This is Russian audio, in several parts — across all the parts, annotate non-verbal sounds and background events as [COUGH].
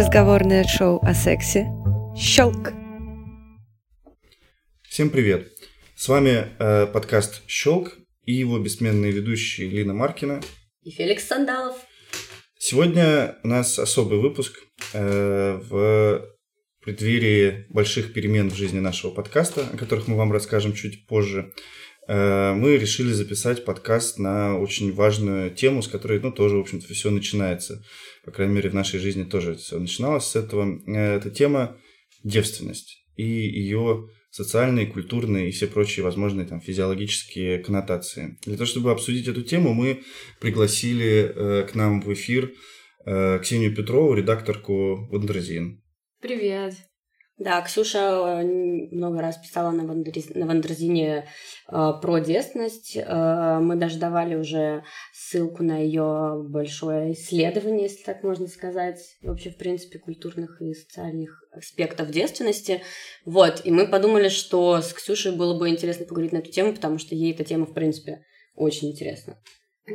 Разговорное шоу о сексе. Щелк! Всем привет! С вами э, подкаст «Щелк» и его бессменные ведущие Лина Маркина и Феликс Сандалов. Сегодня у нас особый выпуск э, в преддверии больших перемен в жизни нашего подкаста, о которых мы вам расскажем чуть позже. Э, мы решили записать подкаст на очень важную тему, с которой, ну, тоже, в общем-то, все начинается. По крайней мере, в нашей жизни тоже все начиналось с этого. Э, это тема девственность и ее социальные, культурные и все прочие возможные там физиологические коннотации. Для того, чтобы обсудить эту тему, мы пригласили э, к нам в эфир э, Ксению Петрову, редакторку Wonderzine. Привет. Да, Ксюша э, много раз писала на, Wonderz... на Wonderzine э, про девственность. Э, мы даже давали уже ссылку на ее большое исследование, если так можно сказать, вообще, в принципе, культурных и социальных аспектов девственности. Вот, и мы подумали, что с Ксюшей было бы интересно поговорить на эту тему, потому что ей эта тема, в принципе, очень интересна.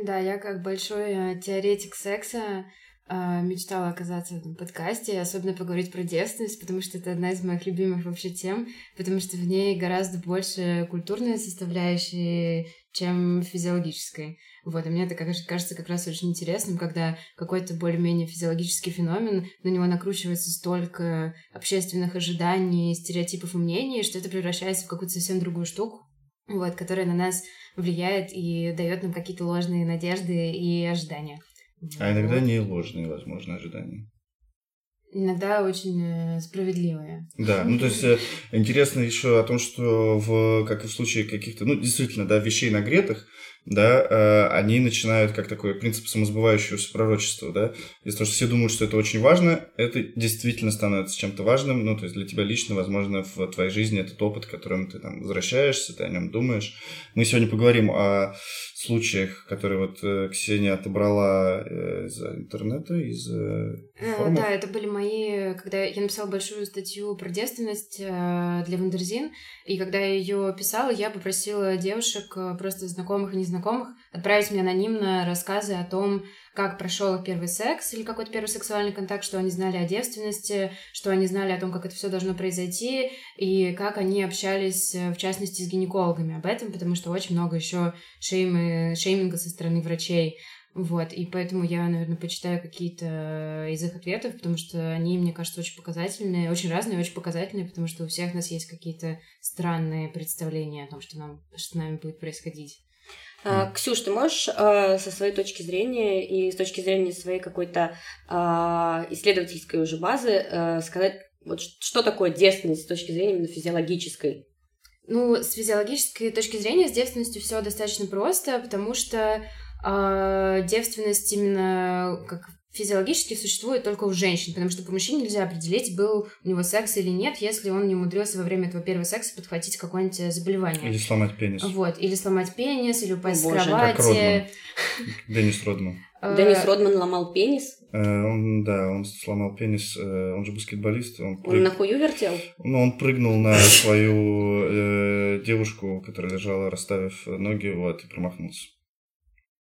Да, я как большой э, теоретик секса а, мечтала оказаться в этом подкасте, особенно поговорить про девственность, потому что это одна из моих любимых вообще тем, потому что в ней гораздо больше культурной составляющей, чем физиологической. Вот, и мне это кажется как раз очень интересным, когда какой-то более-менее физиологический феномен, на него накручивается столько общественных ожиданий, стереотипов и мнений, что это превращается в какую-то совсем другую штуку, вот, которая на нас влияет и дает нам какие-то ложные надежды и ожидания. А иногда не ложные, возможно, ожидания. Иногда очень э, справедливые. Да, ну то есть э, интересно еще о том, что в, как и в случае каких-то, ну действительно, да, вещей нагретых, да, э, они начинают как такой принцип самосбывающегося пророчества, да, из-за того, что все думают, что это очень важно, это действительно становится чем-то важным, ну, то есть для тебя лично, возможно, в твоей жизни этот опыт, к которому ты там возвращаешься, ты о нем думаешь. Мы сегодня поговорим о случаях, которые вот э, Ксения отобрала э, из интернета, из э, форумов. Да, это были мои, когда я написала большую статью про девственность для Wonderzine, и когда я ее писала, я попросила девушек, просто знакомых и незнакомых, отправить мне анонимно рассказы о том, как прошел их первый секс или какой-то первый сексуальный контакт, что они знали о девственности, что они знали о том, как это все должно произойти, и как они общались, э, в частности, с гинекологами об этом, потому что очень много еще шеймы, шейминга со стороны врачей. Вот, и поэтому я, наверное, почитаю какие-то из их ответов, потому что они, мне кажется, очень показательные, очень разные, очень показательные, потому что у всех нас есть какие-то странные представления о том, что, нам, что с нами будет происходить. Mm. Ксюш, ты можешь э, со своей точки зрения и с точки зрения своей какой-то э, исследовательской уже базы сказать, вот что такое девственность с точки зрения именно физиологической? Ну, с физиологической точки зрения с девственностью все достаточно просто, потому что девственность именно как физиологически существует только у женщин, потому что по мужчине нельзя определить, был у него секс или нет, если он не умудрился во время этого первого секса подхватить какое-нибудь заболевание. Или сломать пенис. Вот, или сломать пенис, или упасть О, с кровати. Как Родман. Деннис Родман. Э, Деннис Родман ломал пенис? Э, он, да, он сломал пенис, э, он же баскетболист. Он, прыг... он на хую вертел? Ну, он прыгнул на свою э, девушку, которая лежала, расставив ноги, вот, и промахнулся.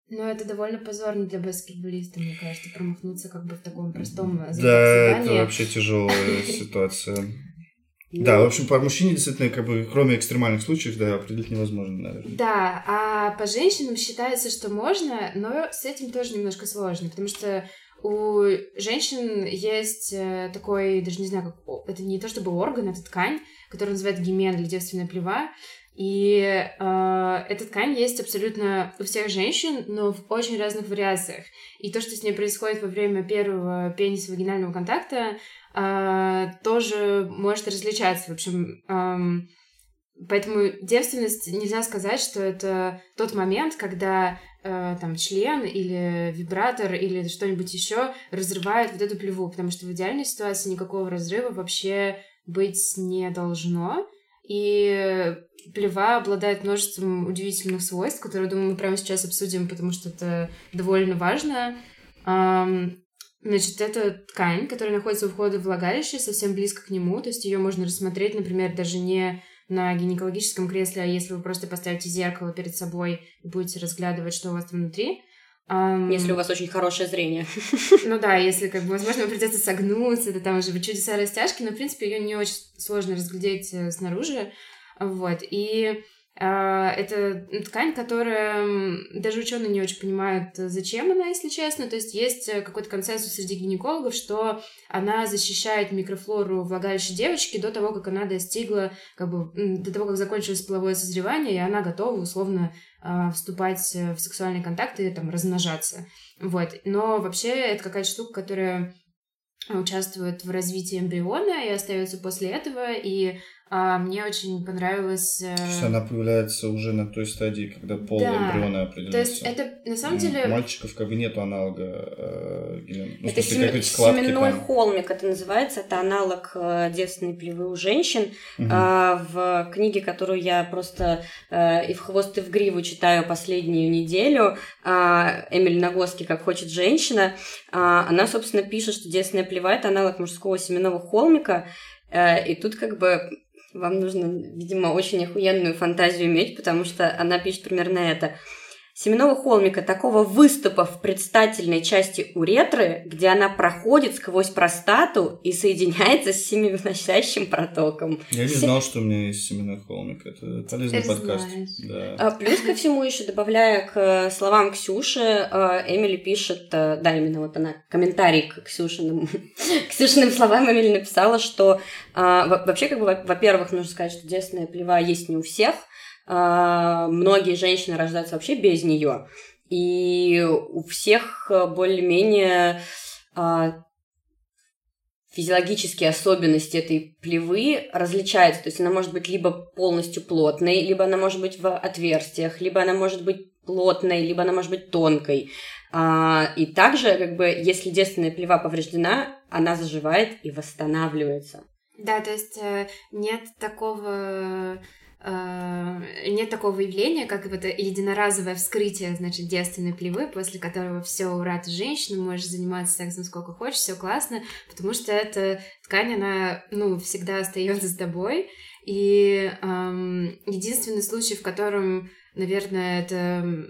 Ну, это довольно позорно для баскетболиста, мне кажется, промахнуться как бы в таком простом Да, это вообще тяжелая [LAUGHS] ситуация. Да, в общем, по мужчине действительно, как бы, кроме экстремальных случаев, да, определить невозможно, наверное. Да, а по женщинам считается, что можно, но с этим тоже немножко сложно, потому что у женщин есть э, такой, даже не знаю, как, это не то чтобы орган, это ткань, который называют гимен или девственная плева, и э, эта ткань есть абсолютно у всех женщин, но в очень разных вариациях. И то, что с ней происходит во время первого пенис-вагинального контакта, э, тоже может различаться. В общем, э, поэтому девственность нельзя сказать, что это тот момент, когда э, там член или вибратор или что-нибудь еще разрывает вот эту плеву, потому что в идеальной ситуации никакого разрыва вообще быть не должно. И плева обладает множеством удивительных свойств, которые, думаю, мы прямо сейчас обсудим, потому что это довольно важно. Значит, это ткань, которая находится у входа в влагалище, совсем близко к нему, то есть ее можно рассмотреть, например, даже не на гинекологическом кресле, а если вы просто поставите зеркало перед собой и будете разглядывать, что у вас там внутри. Um, если у вас очень хорошее зрение. [LAUGHS] Ну да, если, как бы, возможно, придется согнуться, это там уже чудеса растяжки, но, в принципе, ее не очень сложно разглядеть э, снаружи. Вот. И это ткань, которая даже ученые не очень понимают, зачем она, если честно. То есть есть э, какой-то консенсус среди гинекологов, что она защищает микрофлору влагалища девочки до того, как она достигла, как бы, до того, как закончилось половое созревание, и она готова условно а, вступать в сексуальные контакты и там размножаться. Вот. Но вообще это какая-то штука, которая участвует в развитии эмбриона и остается после этого, и а, мне очень понравилось... Э, то есть она появляется уже на той стадии, когда пол да. эмбриона определяется. То есть это на самом деле... У мальчиков как бы нету аналога э, ну, это сем... семенной там... холмик, это называется. Это аналог э, девственной плевы у женщин. Угу. А, в книге, которую я просто э, и в хвост, и в гриву читаю последнюю неделю, а, Эмиль Нагоски «Как хочет женщина», а, она, собственно, пишет, что девственная плева – это аналог мужского семенного холмика, э, и тут как бы вам нужно, видимо, очень охуенную фантазию иметь, потому что она пишет примерно это семенного холмика такого выступа в предстательной части уретры, где она проходит сквозь простату и соединяется с семеноносящим протоком. Я не знал, что у меня есть семенной холмик. Это полезный Ты подкаст. Да. А, плюс ко всему еще добавляя к словам Ксюши, а, Эмили пишет, а, да, именно вот она комментарий к Ксюшиным, [LAUGHS] Ксюшиным словам Эмили написала, что вообще, как бы, во-первых, нужно сказать, что детственная плева есть не у всех, многие женщины рождаются вообще без нее. И у всех э, более-менее а, физиологические особенности этой плевы различаются. То есть она может быть либо полностью плотной, либо она может быть в отверстиях, либо она может быть плотной, либо она может быть тонкой. А, и также, как бы, если девственная плева повреждена, она заживает и восстанавливается. Да, то есть э, нет такого нет такого явления, как вот единоразовое вскрытие, значит, девственной плевы, после которого все, ура, ты женщина, можешь заниматься сексом сколько хочешь, все классно, потому что эта ткань, она, ну, всегда остается с тобой. И эм, единственный случай, в котором, наверное, это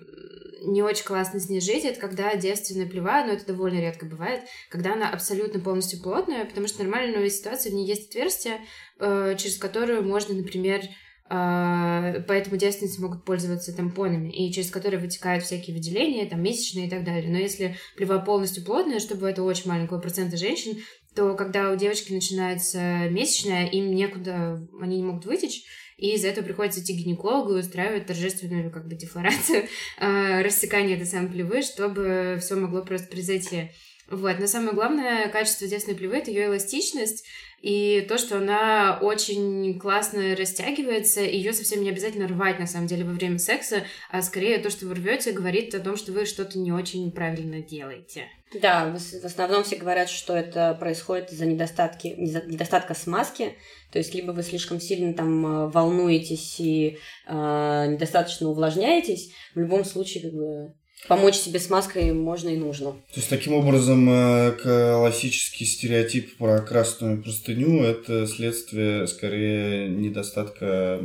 не очень классно с ней жить, это когда девственная плева, но это довольно редко бывает, когда она абсолютно полностью плотная, потому что нормальная ситуация, в ней есть отверстие, э, через которое можно, например, поэтому девственницы могут пользоваться тампонами, и через которые вытекают всякие выделения, там, месячные и так далее. Но если плева полностью плотная, чтобы это очень маленького процента женщин, то когда у девочки начинается месячная, им некуда, они не могут вытечь, и из-за этого приходится идти к гинекологу и устраивать торжественную как бы дефлорацию, э, [LAUGHS] рассекание этой самой плевы, чтобы все могло просто произойти. Вот. Но самое главное качество девственной плевы — это ее эластичность, и то, что она очень классно растягивается, ее совсем не обязательно рвать, на самом деле, во время секса, а скорее то, что вы рвете, говорит о том, что вы что-то не очень правильно делаете. Да, в основном все говорят, что это происходит из-за недостатки, недостатка смазки, то есть либо вы слишком сильно там э, волнуетесь и э, недостаточно увлажняетесь, в любом случае как бы помочь себе с маской можно и нужно. То есть, таким образом, э, классический стереотип про красную простыню – это следствие, скорее, недостатка…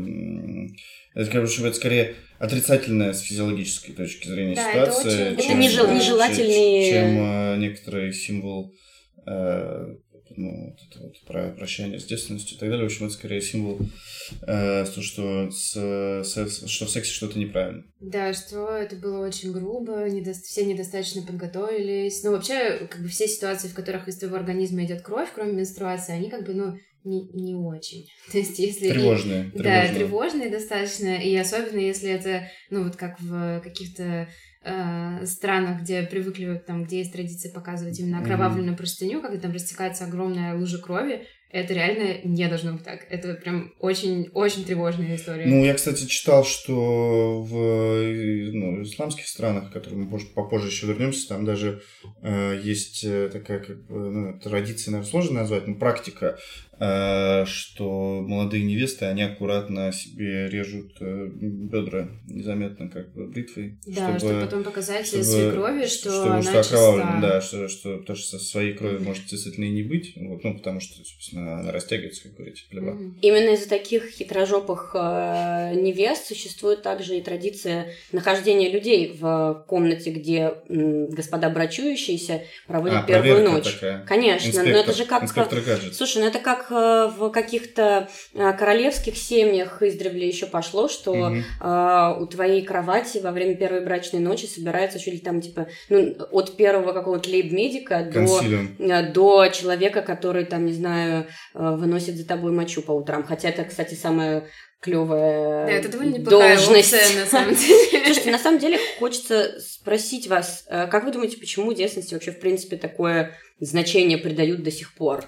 Это, короче, это скорее отрицательная с физиологической точки зрения да, ситуация, это, очень... чем, это нежелательные... чем, чем э, некоторый символ э, ну, вот это вот про прощание с девственностью и так далее. В общем, это скорее символ э, то, что, с, с, что в сексе что-то неправильно. Да, что это было очень грубо, недо... все недостаточно подготовились. Ну, вообще, как бы все ситуации, в которых из твоего организма идет кровь, кроме менструации, они как бы, ну, не, не очень. [LAUGHS] То есть, если... Тревожные. И, тревожные. Да, тревожные достаточно. И особенно, если это, ну, вот как в каких-то э, странах, где привыкли, там, где есть традиция показывать именно окровавленную mm-hmm. простыню, когда там растекается огромная лужа крови, это реально не должно быть так. Это прям очень-очень тревожная история. Ну, я, кстати, читал, что в ну, исламских странах, к которым мы попозже еще вернемся, там даже э, есть э, такая как бы, ну, традиция, наверное, сложно назвать, но практика Э, что молодые невесты, они аккуратно себе режут э, бедра незаметно, как бы бритвой. Да, чтобы, чтобы потом показать чтобы, свекрови, что чтобы, она что окровавлено, да, что, что, потому что со своей крови может действительно и не быть, вот, ну, потому что, собственно, она растягивается, как говорится, хлеба. Мгм. Именно из-за таких хитрожопых э, невест существует также и традиция нахождения людей в комнате, где м, господа брачующиеся проводят А, первую ночь. такая. Конечно, но Инспектор- это же как... Гаджет. Слушай, ну это как э, в каких-то э, королевских семьях издревле еще пошло, что а, у твоей кровати во время первой брачной ночи собирается чуть ли там, типа, ну, от первого какого-то лейб-медика до, э, до человека, который, там, не знаю, э, выносит за тобой мочу по утрам. Хотя это, кстати, самая клевая Да, это довольно неплохая должность. опция, на самом [LAUGHS] деле. Слушайте, на самом деле хочется спросить вас, э, как вы думаете, почему девственности вообще, в принципе, такое значение придают до сих пор?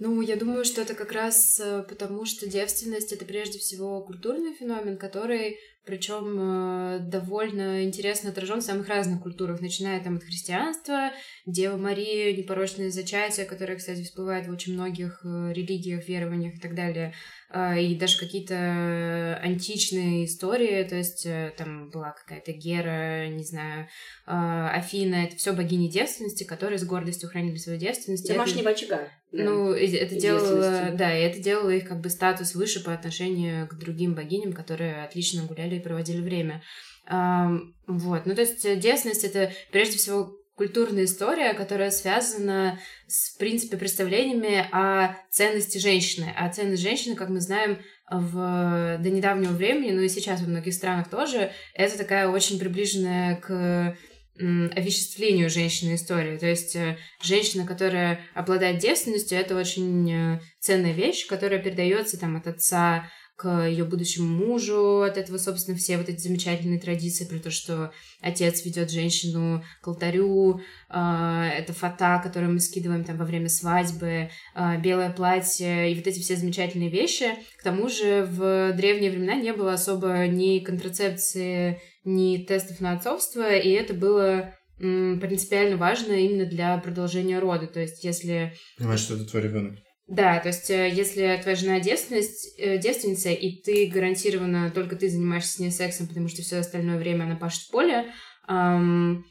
Ну, я думаю, что это как раз э, потому, что девственность это прежде всего культурный феномен, который причем довольно интересно отражен в самых разных культурах, начиная там от христианства, Дева Мария, непорочное зачатие, которое, кстати, всплывает в очень многих э, религиях, верованиях и так далее, и даже какие-то античные истории, то есть э, там была какая-то Гера, не знаю, а, Афина, это все богини девственности, которые с гордостью хранили свою девственность. и это- Домашнего очага. ну, и это делало, да, и это делало их как бы статус выше по отношению к другим богиням, которые отлично гуляли и проводили время. Вот, ну то есть э, девственность это прежде всего культурная история, которая связана с, в принципе, представлениями о ценности женщины. А ценность женщины, как мы знаем, в, до недавнего времени, ну и сейчас во многих странах тоже, это такая очень приближенная к овеществлению женщины истории. То есть э, женщина, которая обладает девственностью, это очень э, ценная вещь, которая передается там от отца к ее будущему мужу, от этого, собственно, все вот эти замечательные традиции про то, что отец ведет женщину к алтарю, а, это фата, которую мы скидываем там во время свадьбы, а, белое платье и вот эти все замечательные вещи. К тому же в древние времена не было особо ни контрацепции, ни тестов на отцовство, и это было принципиально важно именно для продолжения рода. То есть, если Понимаешь, что это твой ребенок. Да, то есть э, если твоя жена девственность, э, девственница, и ты гарантированно только ты занимаешься с ней сексом, потому что все остальное время она пашет в поле, ам,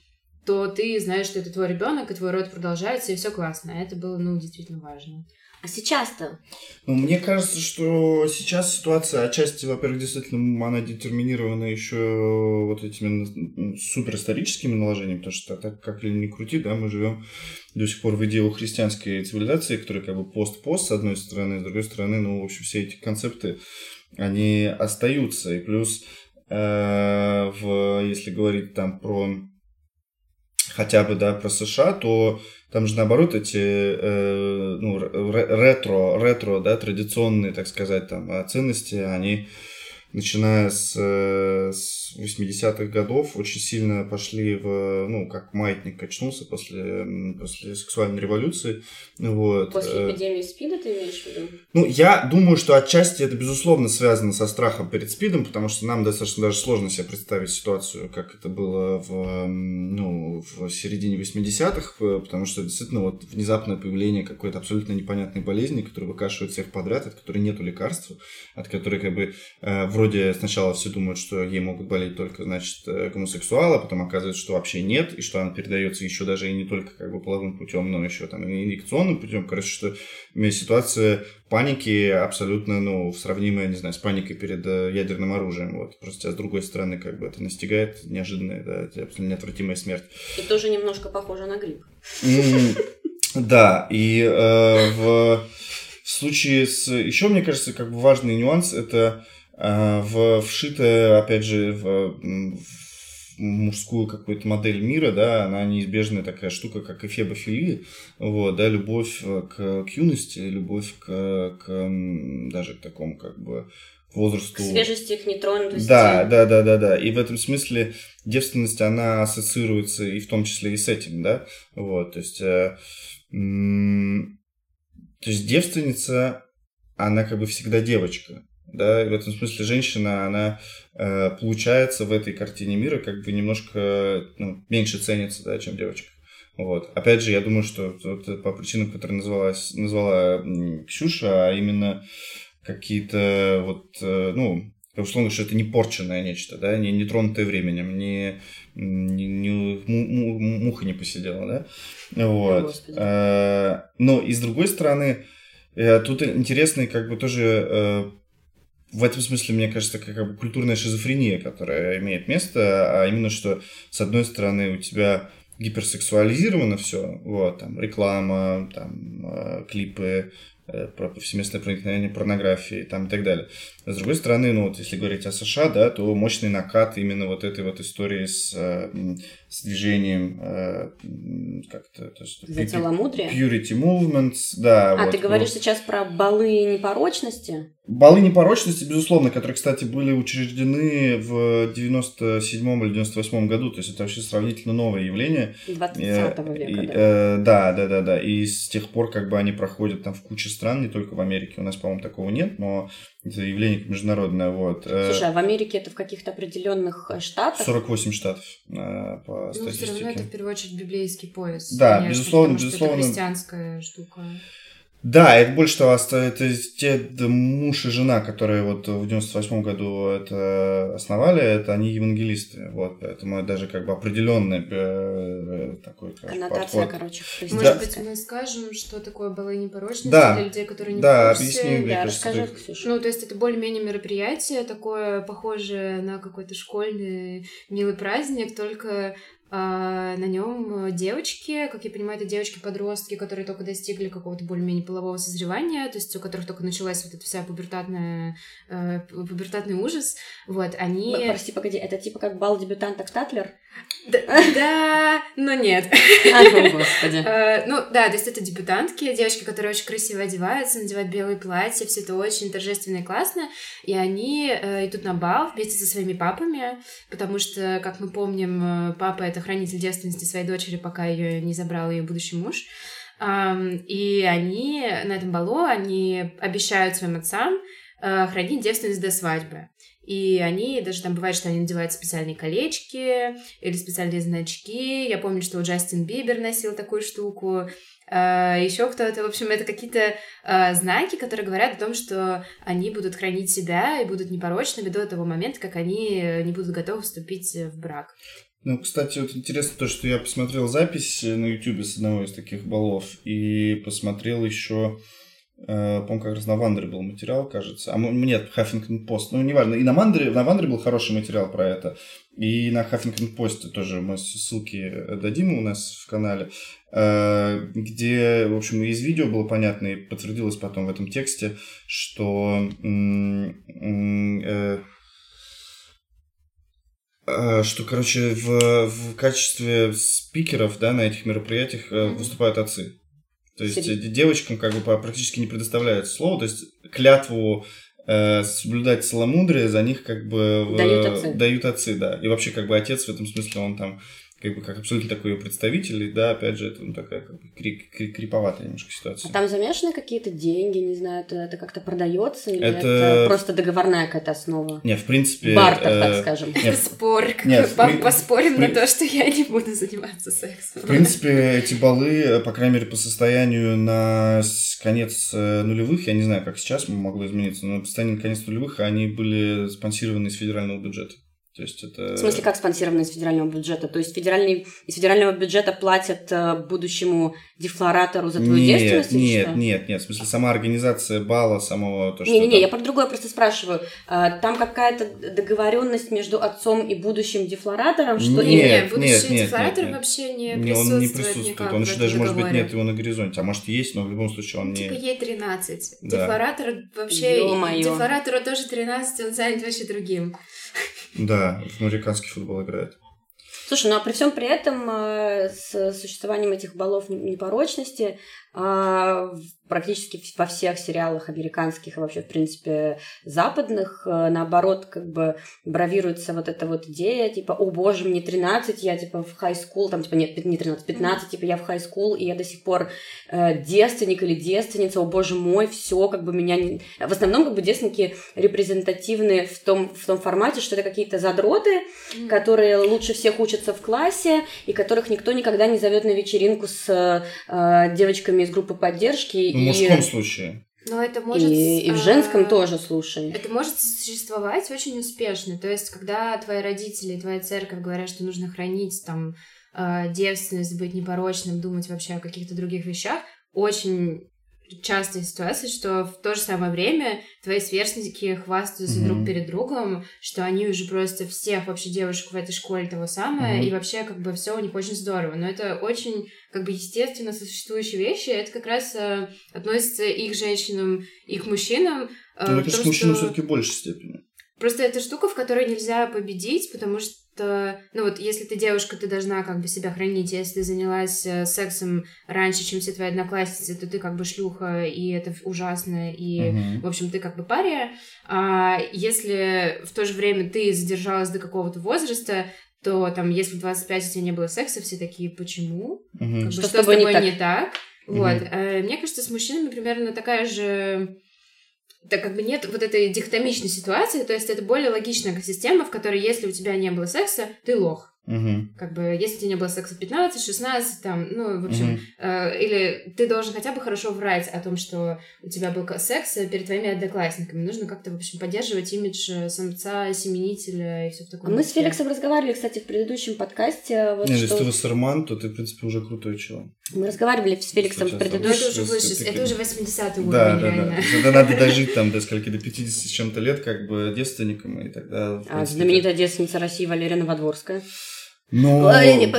то ты знаешь, что это твой ребенок, и твой род продолжается, и все классно. Это было, ну, действительно важно. А сейчас-то? Ну, мне кажется, что сейчас ситуация отчасти, во-первых, действительно, она детерминирована еще вот этими м, суперисторическими наложениями, потому что так как ли не крути, да, мы живем до сих пор в идео-христианской цивилизации, которая как бы пост-пост, с одной стороны, с другой стороны, ну, в общем, все эти концепты, они остаются. И плюс, э, в, если говорить там про хотя бы, да, про США, то там же наоборот эти э, ну, ре- ретро, ретро, да, традиционные, так сказать, там э, ценности, они начиная с, э, с 80-х годов очень сильно пошли в, ну, как маятник качнулся после, после сексуальной революции. Вот. После Э, эпидемии СПИДа ты имеешь в виду? ну, я думаю, что отчасти это, безусловно, связано со страхом перед СПИДом, потому что нам достаточно даже сложно себе представить ситуацию, как это было в, ну, в середине 80-х, э, потому что действительно вот внезапное появление какой-то абсолютно непонятной болезни, которая выкашивает всех подряд, от которой нету лекарства, от которой как бы э, вроде сначала все думают, что ей могут болеть только, значит, э, гомосексуалы, а потом оказывается, что вообще нет, и что она передается еще даже и не только как бы половым путем, но еще там и инъекционным путем. Короче, что э, ситуация паники абсолютно, ну, сравнимая, не знаю, с паникой перед э, ядерным оружием. Вот. Просто тебя с другой стороны как бы это настигает неожиданная, да, это абсолютно неотвратимая смерть. И тоже немножко похоже на грипп. Да, и э, в, случае с... Еще, мне кажется, как бы важный нюанс, это в, вшитая, опять же, в, в мужскую какую-то модель мира, да, она неизбежная такая штука, как эфебофилия, вот, да, любовь э, к, к юности, любовь к, к даже к такому, как бы, К возрасту... свежести, к нетронутости. Да, да, да, да, да. И в этом смысле девственность, она ассоциируется и в том числе и с этим, да. Вот, то есть, э, м, то есть девственница, она как бы всегда девочка, да. И в этом смысле женщина, она э, получается в этой картине мира как бы немножко ну, меньше ценится, да, чем девочка. Вот. Опять же, я думаю, что вот по причинам, которые назвалась, назвала Ксюша, а именно какие-то вот, э, ну, условно, что это не порченное нечто, да, не, не тронутое временем, не, не, не- му- му- муха не посидела, да, вот. Э, Но и с другой стороны, Э, тут интересный как бы тоже в этом смысле, мне кажется, как бы культурная шизофрения, которая имеет место, а именно что, с одной стороны, у тебя гиперсексуализировано все, вот, там, реклама, там, э, клипы, э, про повсеместное проникновение порнографии там, и так далее. С другой стороны, ну вот если говорить о США, да, то мощный накат именно вот этой вот истории с, э, с движением э, как-то... То, что, За целомудрие? Purity movements, да. А, вот, ты говоришь вот. сейчас про балы непорочности? Балы непорочности, безусловно, которые, кстати, были учреждены в 97 или 98 году, то есть это вообще сравнительно новое явление. 20 века, и, да. Э, да, да, да, да. И с тех пор как бы они проходят там в куче стран, не только в Америке, у нас, по-моему, такого нет, но это явление международное, вот. Э, Слушай, а в Америке это в каких-то определенных э, штатах? 48 штатов э, по ну, статистике. все равно это в первую очередь библейский пояс. Да, конечно, безусловно, безусловно. это христианская штука. Да, это больше того, это те муж и жена, которые вот в 98 году это основали, это они евангелисты, вот, поэтому даже как бы определенный э, такой как, Коннотация, подход. короче, Может да. быть, мы скажем, что такое было непорочность да. для людей, которые не да, в курсе? Объясни, да, расскажи, Ксюша. Ну, то есть это более-менее мероприятие, такое похожее на какой-то школьный милый праздник, только а, на нем девочки, как я понимаю, это девочки-подростки, которые только достигли какого-то более-менее полового созревания, то есть у которых только началась вот эта вся пубертатная, э, пубертатный ужас, вот, они... Прости, погоди, это типа как бал дебютанток Татлер? Да, [LAUGHS] да, но нет. Господи. [LAUGHS] Э, ну, да, то есть это дебютантки, девочки, которые очень красиво одеваются, надевают белые платья, все это очень торжественно и классно, и они э, идут на бал вместе со своими папами, потому что, как мы помним, папа — это хранитель девственности своей дочери, пока ее не забрал ее будущий муж. И они на этом балу, они обещают своим отцам э, хранить девственность до свадьбы. И они, даже там бывает, что они надевают специальные колечки или специальные значки. Я помню, что Джастин Бибер носил такую штуку. Uh, еще кто-то, в общем, это какие-то uh, знаки, которые говорят о том, что они будут хранить себя и будут непорочными до того момента, как они не будут готовы вступить в брак. Ну, кстати, вот интересно то, что я посмотрел запись на YouTube с одного из таких балов и посмотрел еще Э, по-моему, как раз на Вандере был материал, кажется. А нет, Хаффингтон Пост. Ну, неважно. И на Вандере, на Вандере был хороший материал про это. И на Хаффингтон Посте тоже мы ссылки дадим у нас в канале, э, где, в общем, из видео было понятно и подтвердилось потом в этом тексте, что э, что, короче, в, в качестве спикеров да, на этих мероприятиях выступают отцы. То есть Серьезно? девочкам как бы практически не предоставляется слово, то есть клятву э, соблюдать целомудрие за них как бы дают отцы. дают отцы, да. И вообще как бы отец в этом смысле он там как бы как абсолютно такой ее представитель, и да, опять же, это ну, такая как бы крип, крип, криповатая немножко ситуация. А там замешаны какие-то деньги, не знаю, это, это как-то продается, или это... это просто договорная какая-то основа? Не, в принципе... Бартер, э... так скажем. Спор, Нет, поспорим на то, что я не буду заниматься сексом. В принципе, эти баллы, по крайней мере, по состоянию на конец э, нулевых, я не знаю, как сейчас могло измениться, но по состоянию на конец нулевых они были спонсированы из федерального бюджета. То есть это... В смысле, как спонсировано из федерального бюджета? То есть федеральный, из федерального бюджета платят э, будущему дефлоратору за твою нет, девственность? Нет, нет, нет, нет. В смысле, сама организация бала, самого... То, Не-не-не, там... я про другое просто спрашиваю. А, там какая-то договоренность между отцом и будущим дефлоратором? Что нет, нет, будущий нет, нет, дефлоратор нет, вообще не нет, присутствует Он не присутствует. Он еще даже, может быть, нет его на горизонте. А может, есть, но в любом случае он не... Типа ей 13. Да. Дефлоратор вообще... Ё-моё. Дефлоратору тоже 13, он занят вообще другим. Да, в американский футбол играет. Слушай, ну а при всем при этом э, с существованием этих баллов непорочности практически во всех сериалах американских и вообще, в принципе, западных, э, наоборот, как бы бравируется вот эта вот идея, типа, о боже, мне 13, я, типа, в school, там, типа, нет, не 13, 15, типа, я в high school, и я до сих пор э, девственник или девственница, о боже мой, все, как бы меня не... В основном, как бы, девственники репрезентативны в том, в том формате, что это какие-то задроты, которые лучше всех учатся в классе, и которых никто никогда не зовет на вечеринку с э, девочками из группы поддержки, в мужском случае. Но это может... И, и в женском а, тоже, слушай. Это может существовать очень успешно. То есть, когда твои родители и твоя церковь говорят, что нужно хранить там а, девственность, быть непорочным, думать вообще о каких-то других вещах, очень частая ситуация, что в то же самое время твои сверстники хвастаются mm-hmm. друг перед другом, что они уже просто всех вообще девушек в этой школе того самое, mm-hmm. и вообще как бы все у них очень здорово. Но это очень как бы естественно существующие вещи, это как раз э, относится и к женщинам, и к мужчинам. Э, Мне кажется, к мужчинам что... все-таки в большей степени. Просто это штука, в которой нельзя победить, потому что что, ну вот, если ты девушка, ты должна как бы себя хранить. Если ты занялась э, сексом раньше, чем все твои одноклассницы, то ты как бы шлюха, и это ужасно, и, uh-huh. в общем, ты как бы пария. А если в то же время ты задержалась до какого-то возраста, то там, если в 25 у тебя не было секса, все такие, почему? Uh-huh. Как бы, что, что с тобой, не так? Не так? Uh-huh. Вот. А, мне кажется, с мужчинами примерно такая же так как бы нет вот этой дихотомичной ситуации, то есть это более логичная экосистема, в которой если у тебя не было секса, ты лох. Угу. Как бы, если тебе не было секса 15, 16, там, ну, в общем, угу. э, или ты должен хотя бы хорошо врать о том, что у тебя был секс перед твоими одноклассниками. Нужно как-то, в общем, поддерживать имидж э, самца, семенителя и все в таком а Мы с Феликсом разговаривали, кстати, в предыдущем подкасте. Вот, не, что... если ты Вассерман, то ты, в принципе, уже крутой человек. Мы разговаривали с Феликсом в предыдущем... Это уже выше, это уже 80-й уровень, да, да, Да. Это надо дожить там до скольки, до 50 с чем-то лет, как бы девственником, и тогда... А знаменитая девственница России Валерия Новодворская. Но...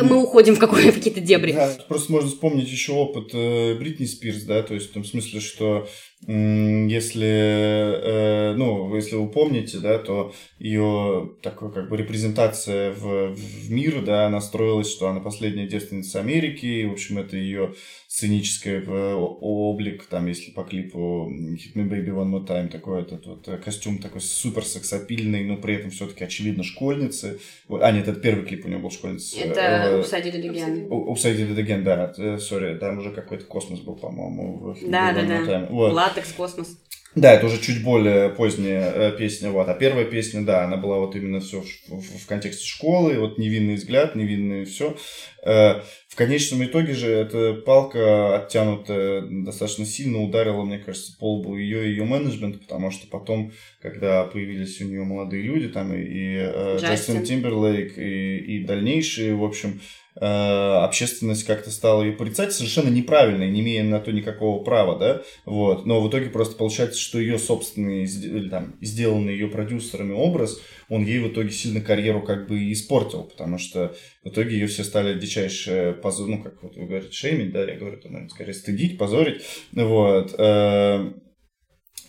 Мы уходим в, в какие-то дебри. Да, просто можно вспомнить еще опыт э, Бритни Спирс, да, то есть в том смысле, что если, э, ну, если вы помните, да, то ее такой как бы репрезентация в, в мир, да, она строилась, что она последняя девственница Америки, и, в общем, это ее сценический э, облик, там, если по клипу Hit Me Baby One More Time, такой этот вот э, костюм такой супер сексапильный, но при этом все-таки очевидно школьницы. Вот, а, нет, это первый клип у него был школьницы. Это Upside Down Again. Upside Down Again, да, сори, там уже какой-то космос был, по-моему. Да, да, да. Вот латекс, космос. Да, это уже чуть более поздняя э, песня, вот. А первая песня, да, она была вот именно все в, в, в контексте школы, вот невинный взгляд, невинный все. Э, в конечном итоге же эта палка оттянутая достаточно сильно ударила, мне кажется, по лбу ее и ее менеджмент, потому что потом, когда появились у нее молодые люди, там и, и э, Джастин Тимберлейк, и, и дальнейшие, в общем, общественность как-то стала ее порицать совершенно неправильно, не имея на то никакого права, да, вот, но в итоге просто получается, что ее собственный, там, сделанный ее продюсерами образ, он ей в итоге сильно карьеру как бы испортил, потому что в итоге ее все стали дичайше позор, ну, как вот вы говорите, шеймить, да, я говорю, наверное, скорее стыдить, позорить, вот, э,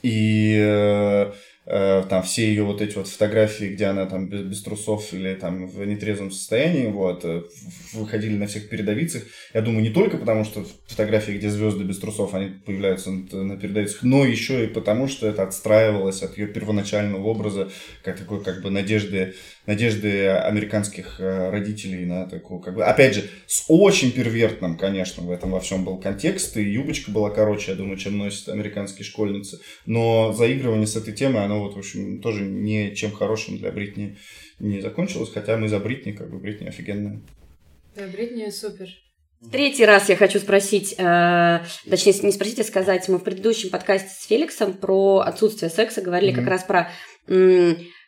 и э, Э, там все ее вот эти вот фотографии, где она там без, без трусов или там в нетрезвом состоянии, вот, э, выходили на всех передовицах. Я думаю, не только потому, что фотографии, где звезды без трусов, они появляются на передовицах, но еще и потому, что это отстраивалось от ее первоначального образа, как такой как бы надежды, надежды американских э, родителей на такую, как бы, опять же, с очень первертным, конечно, в этом во всем был контекст, и юбочка была короче, я думаю, чем носят американские школьницы, но заигрывание с этой темой, оно вот, в общем, тоже ничем хорошим для Бритни не закончилось, хотя мы за Бритни, как бы Бритни офигенная. Да, Бритни супер. Третий раз я хочу спросить, э, точнее, не спросить, а сказать, мы в предыдущем подкасте с Феликсом про отсутствие секса говорили mm-hmm. как раз про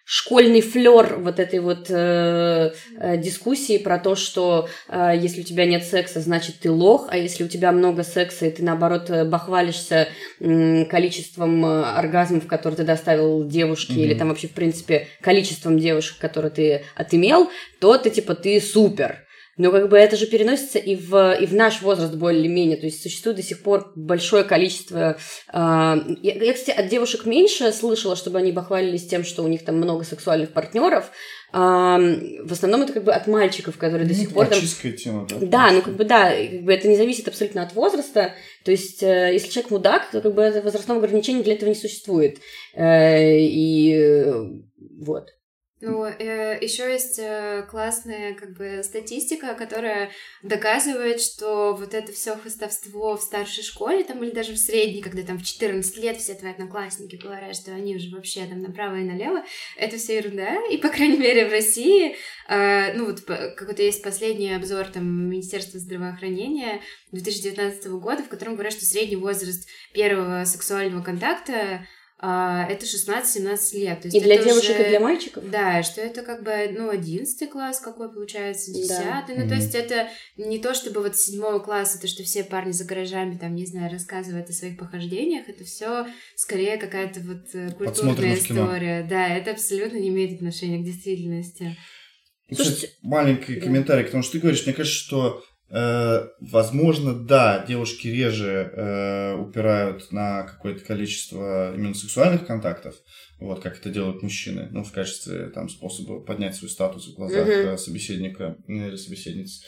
школьный флер вот этой вот э, э, дискуссии про то, что э, если у тебя нет секса, значит ты лох, а если у тебя много секса, и ты наоборот э, бахвалишься э, количеством оргазмов, которые ты доставил девушке, mm-hmm. или там вообще в принципе количеством девушек, которые ты отымел, то ты типа ты супер. Но как бы это же переносится и в, и в наш возраст более-менее. То есть существует до сих пор большое количество... Э, я, я, кстати, от девушек меньше слышала, чтобы они бахвалились тем, что у них там много сексуальных партнеров. Э, в основном это как бы от мальчиков, которые ну, до сих пор... Там... тема, да? Да, ну как бы да, как бы это не зависит абсолютно от возраста. То есть э, если человек мудак, то как бы возрастного ограничения для этого не существует. Э, и э, вот. Ну, э, еще есть э, классная как бы статистика, которая доказывает, что вот это все хвостовство в старшей школе, там или даже в средней, когда там в 14 лет все твои одноклассники говорят, что они уже вообще там направо и налево, это все ерунда. И, по крайней мере, в России, э, ну вот какой-то есть последний обзор там Министерства здравоохранения 2019 года, в котором говорят, что средний возраст первого сексуального контакта это 16-17 лет. То есть и для девочек, уже... и для мальчиков? Да, что это как бы, ну, 11 класс какой получается, 10 Да. Ну, то есть это не то, чтобы вот с 7 класса, то, что все парни за гаражами, там, не знаю, рассказывают о своих похождениях, это все скорее какая-то вот э, культурная история. Да, это абсолютно не имеет отношения к действительности. Слушайте, маленький да. комментарий к тому, что ты говоришь. Мне кажется, что, возможно, да, девушки реже э, упирают на какое-то количество именно сексуальных контактов, вот как это делают мужчины, ну, в качестве там способа поднять свой статус в глазах э, собеседника ну, или собеседницы.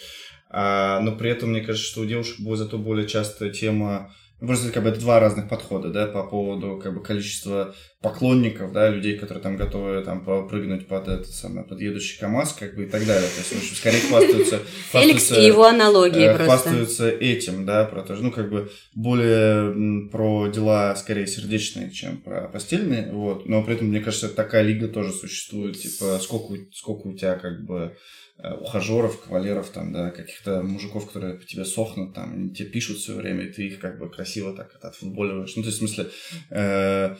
А, но при этом, мне кажется, что у девушек будет зато более частая тема Просто как бы это два разных подхода, да, по поводу как бы количества поклонников, да, людей, которые там готовы там прыгнуть под этот самый под едущий КАМАЗ, как бы и так далее. То есть, в общем, скорее хвастаются, [LAUGHS] Феликс и его аналогии э, просто. хвастаются этим, да, про то, ну, как бы более про дела скорее сердечные, чем про постельные, вот. Но при этом, мне кажется, такая лига тоже существует, типа, сколько, у- сколько у тебя, как бы, ухажеров, кавалеров, там, да, каких-то мужиков, которые по тебе сохнут, там, они тебе пишут все время, и ты их как бы красиво так отфутболиваешь. Ну, то есть, в смысле, э,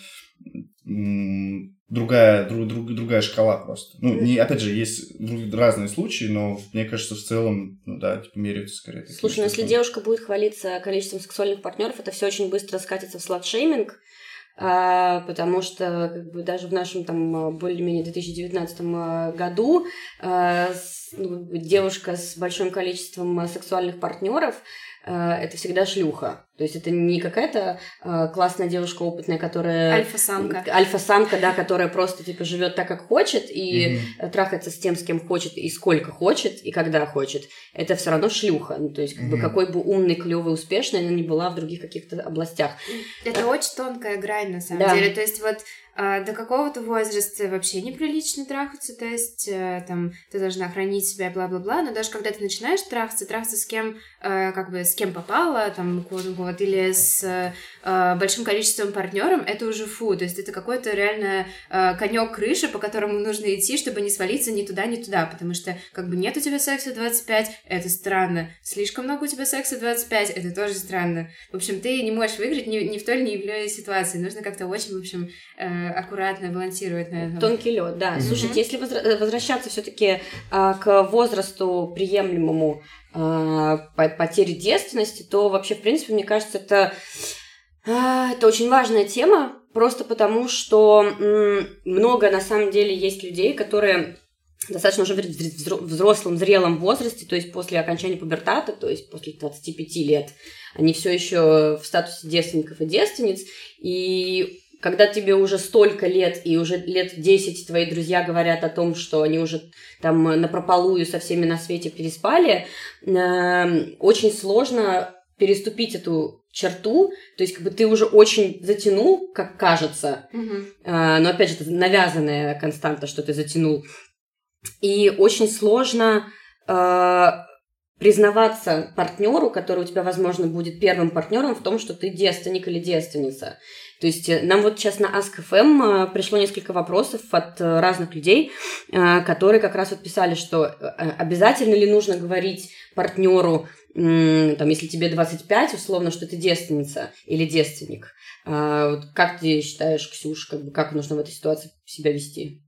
другая, друг, друг- другая шкала просто. Ну, не, опять же, есть разные случаи, но мне кажется, в целом, ну да, типа, меряются скорее. такими Слушай, ну если девушка будет хвалиться количеством сексуальных партнеров, это все очень быстро скатится в сладшейминг, а, потому что как бы, даже в нашем там более-менее 2019 году а, с- ну, девушка с большим количеством а, сексуальных партнеров а, это всегда шлюха. То есть это не какая-то а, классная девушка опытная, которая Альфа-самка. альфа-самка, да, которая просто типа живет так, как хочет, и Мгм. трахается с тем, с кем хочет, и сколько хочет, и когда хочет, это все равно шлюха. Ну, то есть, как бы, Мгм. какой бы умный, клевый, успешный она не была в других каких-то областях. Это очень тонкая грань, на самом Да. деле. То есть вот а, до какого-то возраста вообще неприлично трахаться, то есть э, там ты должна хранить себя, бла-бла-бла, но даже когда ты начинаешь трахаться, трахаться с кем, э, как бы с кем попало, там, вот, или с э, большим количеством партнером, это уже фу, то есть это какой-то реально конек крыши, по которому нужно идти, чтобы не свалиться ни туда, ни туда, потому что как бы нет у тебя секса 25, это странно, слишком много у тебя секса 25, это тоже странно. В общем, ты не можешь выиграть ни, ни в той, ни в иной ситуации. Нужно как-то очень, в общем, э, аккуратно балансировать на этом. Тонкий лед, да. Мгм. Слушайте, если возра- э, возвращаться все-таки к возрасту приемлемому потери девственности, то вообще, в принципе, мне кажется, это, а, это очень важная тема, просто потому что много, на самом деле, есть людей, которые достаточно уже в взро- взрослом, зрелом возрасте, то есть после окончания пубертата, то есть после 25 лет, они все еще в статусе девственников и девственниц, и когда тебе уже столько лет, и уже лет 10 твои друзья говорят о том, что они уже там напропалую со всеми на свете переспали, э, очень сложно переступить эту черту, то есть как бы ты уже очень затянул, как кажется, а, но опять же, это навязанная константа, что ты затянул. И очень сложно а, признаваться партнеру, который у тебя, возможно, будет первым партнером в том, что ты девственник или девственница. То есть э, нам вот сейчас на Ask.fm а, пришло несколько вопросов от э, разных людей, которые как раз вот писали, что э, обязательно ли нужно говорить партнеру, там, если тебе 25, условно, что ты девственница или девственник. Как ты считаешь, Ксюш, как, бы, как нужно в этой ситуации себя вести?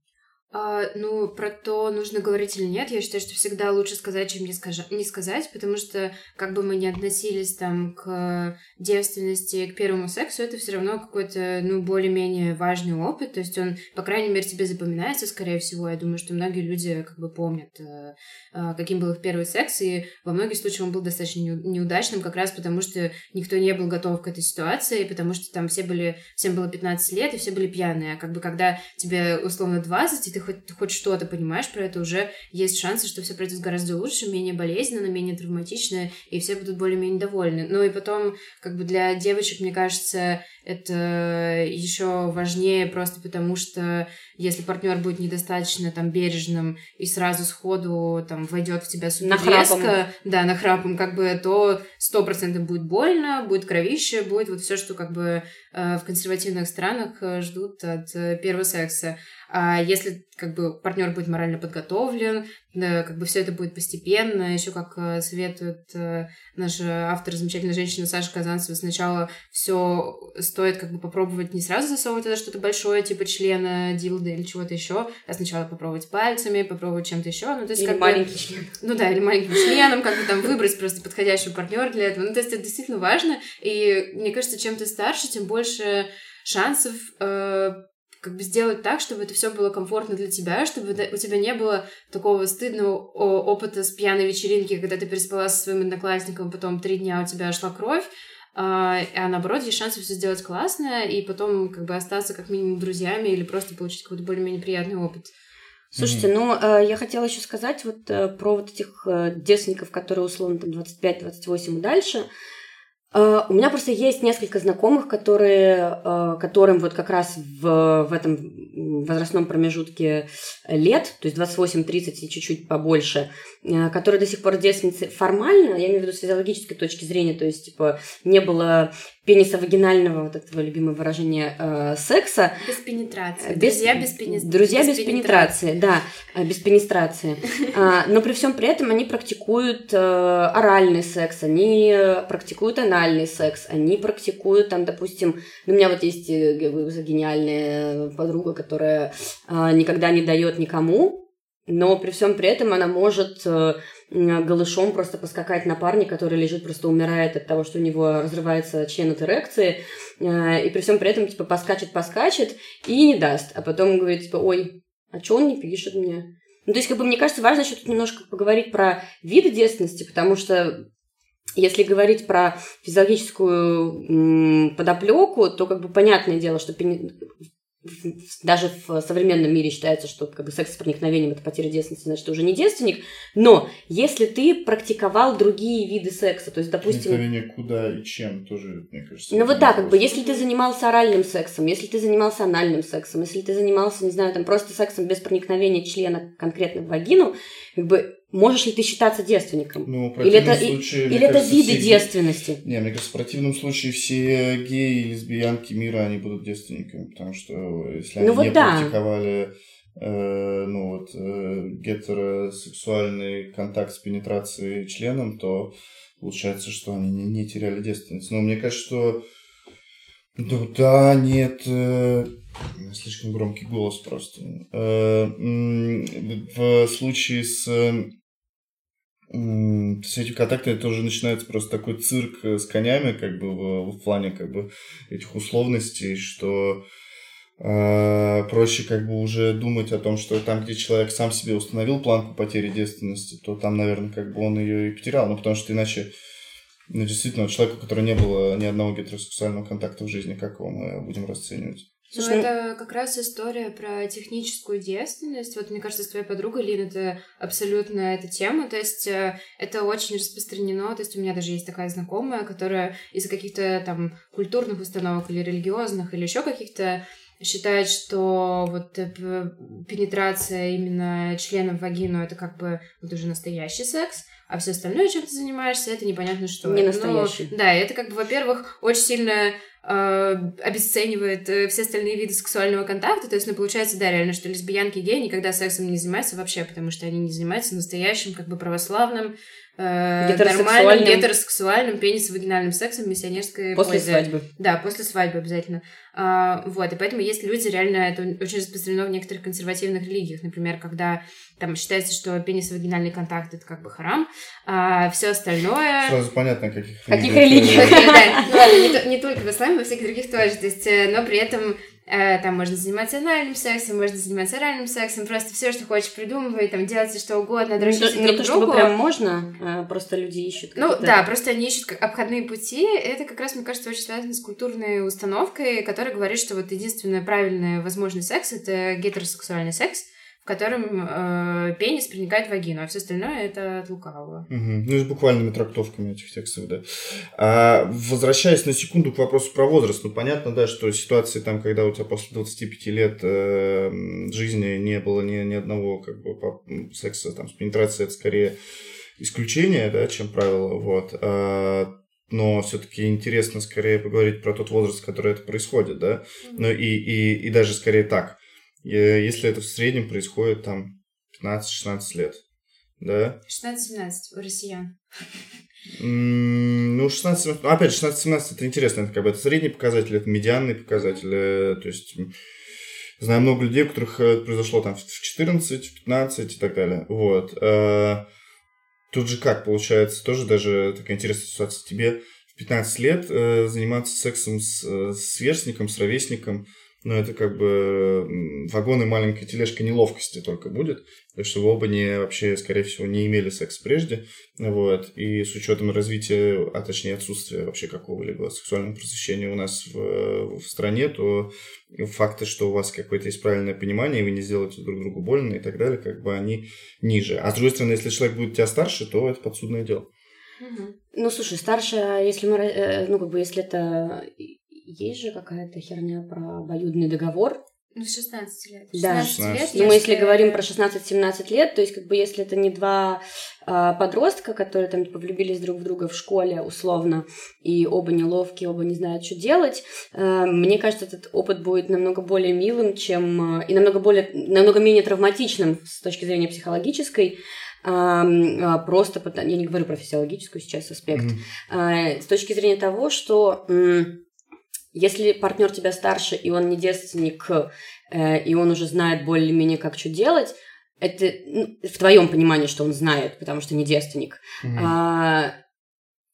А, ну, про то, нужно говорить или нет, я считаю, что всегда лучше сказать, чем не, скажа- не сказать, потому что, как бы мы ни относились там к девственности, к первому сексу, это все равно какой-то, ну, более-менее важный опыт, то есть он, по крайней мере, тебе запоминается, скорее всего, я думаю, что многие люди как бы помнят, э, э, каким был их первый секс, и во многих случаях он был достаточно неу- неудачным, как раз потому, что никто не был готов к этой ситуации, потому что там все были, всем было 15 лет, и все были пьяные, а как бы когда тебе условно 20, и ты хоть, хоть что-то понимаешь про это, уже есть шансы, что все пройдет гораздо лучше, менее болезненно, менее травматично, и все будут более-менее довольны. Ну и потом, как бы для девочек, мне кажется, это еще важнее просто потому, что если партнер будет недостаточно там бережным и сразу сходу там войдет в тебя супер резко, да, нахрапом, как бы, то сто процентов будет больно, будет кровище, будет вот все, что как бы э, в консервативных странах э, ждут от э, первого секса. А если как бы партнер будет морально подготовлен, да, как бы все это будет постепенно. Еще как э, советует э, наш автор, замечательная женщина Саша Казанцева, сначала все стоит как бы попробовать не сразу засовывать это что-то большое, типа члена, дилда или чего-то еще, а сначала попробовать пальцами, попробовать чем-то еще. Ну, то есть, или как маленький бы, член. Ну да, или маленьким членом, как бы там выбрать просто подходящего партнера для этого. Ну, то есть это действительно важно. И мне кажется, чем ты старше, тем больше шансов э, как бы сделать так, чтобы это все было комфортно для тебя, чтобы у тебя не было такого стыдного опыта с пьяной вечеринки, когда ты переспала со своим одноклассником, потом три дня у тебя шла кровь, а, а наоборот, есть шансы все сделать классно и потом как бы остаться как минимум друзьями или просто получить какой-то более-менее приятный опыт. Слушайте, ну, э, я хотела еще сказать вот э, про вот этих э, девственников, которые условно там 25-28 и дальше. Э, у меня просто есть несколько знакомых, которые, э, которым вот как раз в, в этом возрастном промежутке лет, то есть 28-30 и чуть-чуть побольше, которые до сих пор девственницы формально, я имею в виду с физиологической точки зрения, то есть, типа, не было пенисовагинального, вот этого любимого выражения, э, секса. Без пенетрации. Без, друзья без пенетрации. Друзья без, без пенетрации, да, без пенетрации. [LAUGHS] А, но при всем при этом они практикуют э, оральный секс, они практикуют анальный секс, они практикуют там, допустим, у меня вот есть э, гениальная подруга, которая э, никогда не дает никому, но при всем при этом она может э, голышом просто поскакать на парня, который лежит, просто умирает от того, что у него разрывается член от эрекции, и при всем при этом, типа, поскачет-поскачет и не даст. А потом говорит, типа, ой, а что он не пишет мне? Ну, то есть, как бы, мне кажется, важно еще тут немножко поговорить про виды девственности, потому что если говорить про физиологическую подоплеку, то как бы понятное дело, что даже в современном мире считается, что как бы секс с проникновением это потеря девственности, значит, ты уже не девственник. Но если ты практиковал другие виды секса, то есть, допустим... Проникновение куда и чем тоже, мне кажется. Ну вот да, как бы, если ты занимался оральным сексом, если ты занимался анальным сексом, если ты занимался, не знаю, там просто сексом без проникновения члена конкретно в вагину, как бы можешь ли ты считаться девственником? Ну, в или это, случае, или это кажется, виды все... девственности? Не, мне кажется, в противном случае все геи и лесбиянки мира, они будут девственниками, потому что если они ну, вот не да. практиковали э, ну, вот, э, гетеросексуальный контакт с пенетрацией членом, то получается, что они не, не теряли девственность. Но мне кажется, что ну да, нет, э, слишком громкий голос просто. Э, в случае с с этими контактами тоже начинается просто такой цирк с конями, как бы в, в плане как бы этих условностей, что э, проще как бы уже думать о том, что там, где человек сам себе установил планку потери девственности, то там, наверное, как бы он ее и потерял, ну потому что иначе ну, действительно, человека, у которого не было ни одного гетеросексуального контакта в жизни, как его мы будем расценивать? Ну, Слушай, ну, это как раз история про техническую девственность. Вот, мне кажется, с твоей подругой, Лин, это абсолютно эта тема. То есть э, это очень распространено. То есть у меня даже есть такая знакомая, которая из-за каких-то там культурных установок или религиозных, или еще каких-то считает, что вот э, пенетрация именно членом вагину это как бы вот уже настоящий секс, а все остальное, чем ты занимаешься, это непонятно что. Не настоящий. Ну, да, это как бы, во-первых, очень сильно э, обесценивает э, все остальные виды сексуального контакта. То есть, ну, получается, да, реально, что лесбиянки и геи никогда сексом не занимаются вообще, потому что они не занимаются настоящим, как бы православным, э, нормальным гетеросексуальным пенис-вагинальным сексом миссионерской После пользы. свадьбы. Да, после свадьбы обязательно. А, вот, и поэтому есть люди, реально, это очень распространено в некоторых консервативных религиях. Например, когда там считается, что пенис-вагинальный контакт это как бы харам, а все остальное... Сразу понятно, каких Каких религий. [LAUGHS] Ну не только в исламе, во всех других тоже. То есть, э, но при этом там можно заниматься анальным сексом, можно заниматься оральным сексом, просто все, что хочешь, придумывай, там делать что угодно, дрочить друг Не то, чтобы прям можно, а просто люди ищут. Ну да, просто они ищут обходные пути. Это как раз, мне кажется, очень связано с культурной установкой, которая говорит, что вот единственный правильный возможный секс — это гетеросексуальный секс, котором э, пенис проникает в вагину, а все остальное это от лукавого. Угу. Ну и с буквальными трактовками этих текстов, да. А, возвращаясь на секунду к вопросу про возраст, ну понятно, да, что ситуации там, когда у тебя после 25 лет э, жизни не было ни, ни одного как бы секса там с пенетрацией, это скорее исключение, да, чем правило, вот. А, но все-таки интересно скорее поговорить про тот возраст, в который это происходит, да, ну и, и, и даже скорее так если это в среднем происходит там 15-16 лет, да? 16-17 у россиян. Ну, 16, ну, опять же, 16-17 это интересно, это как бы это средний показатель, это медианный показатель, э, то есть знаю много людей, у которых э, произошло там в 14, в 15 и так далее, вот. Э, Тут же как получается, тоже даже такая интересная ситуация, тебе в 15 лет э, заниматься сексом с, э, с сверстником, с ровесником, ну, это как бы м, вагон и маленькая тележка неловкости только будет, то есть, чтобы оба не вообще, скорее всего, не имели секс прежде, вот, и с учетом развития, а точнее отсутствия вообще какого-либо сексуального просвещения у нас в, в стране, то факты, что у вас какое-то есть правильное понимание, и вы не сделаете друг другу больно и так далее, как бы они ниже. А с другой стороны, если человек будет тебя старше, то это подсудное дело. Ну, слушай, старше, если мы, э, ну, как бы, если это... Есть же какая-то херня про обоюдный договор. Ну, с 16 лет. Да. 16 лет. И мы, если говорим про 16-17 лет, то есть, как бы, если это не два а, подростка, которые там типа, влюбились друг в друга в школе, условно, и оба неловкие, оба не знают, что делать, э, мне кажется, этот опыт будет намного более милым, чем... э, и намного, более, намного менее травматичным с точки зрения психологической, ам, а, просто я не говорю про физиологическую сейчас аспект, а, с точки зрения того, что если партнер тебя старше, и он не девственник, э, и он уже знает более-менее, как что делать, это ну, в твоем понимании, что он знает, потому что не девственник. Мгм. А,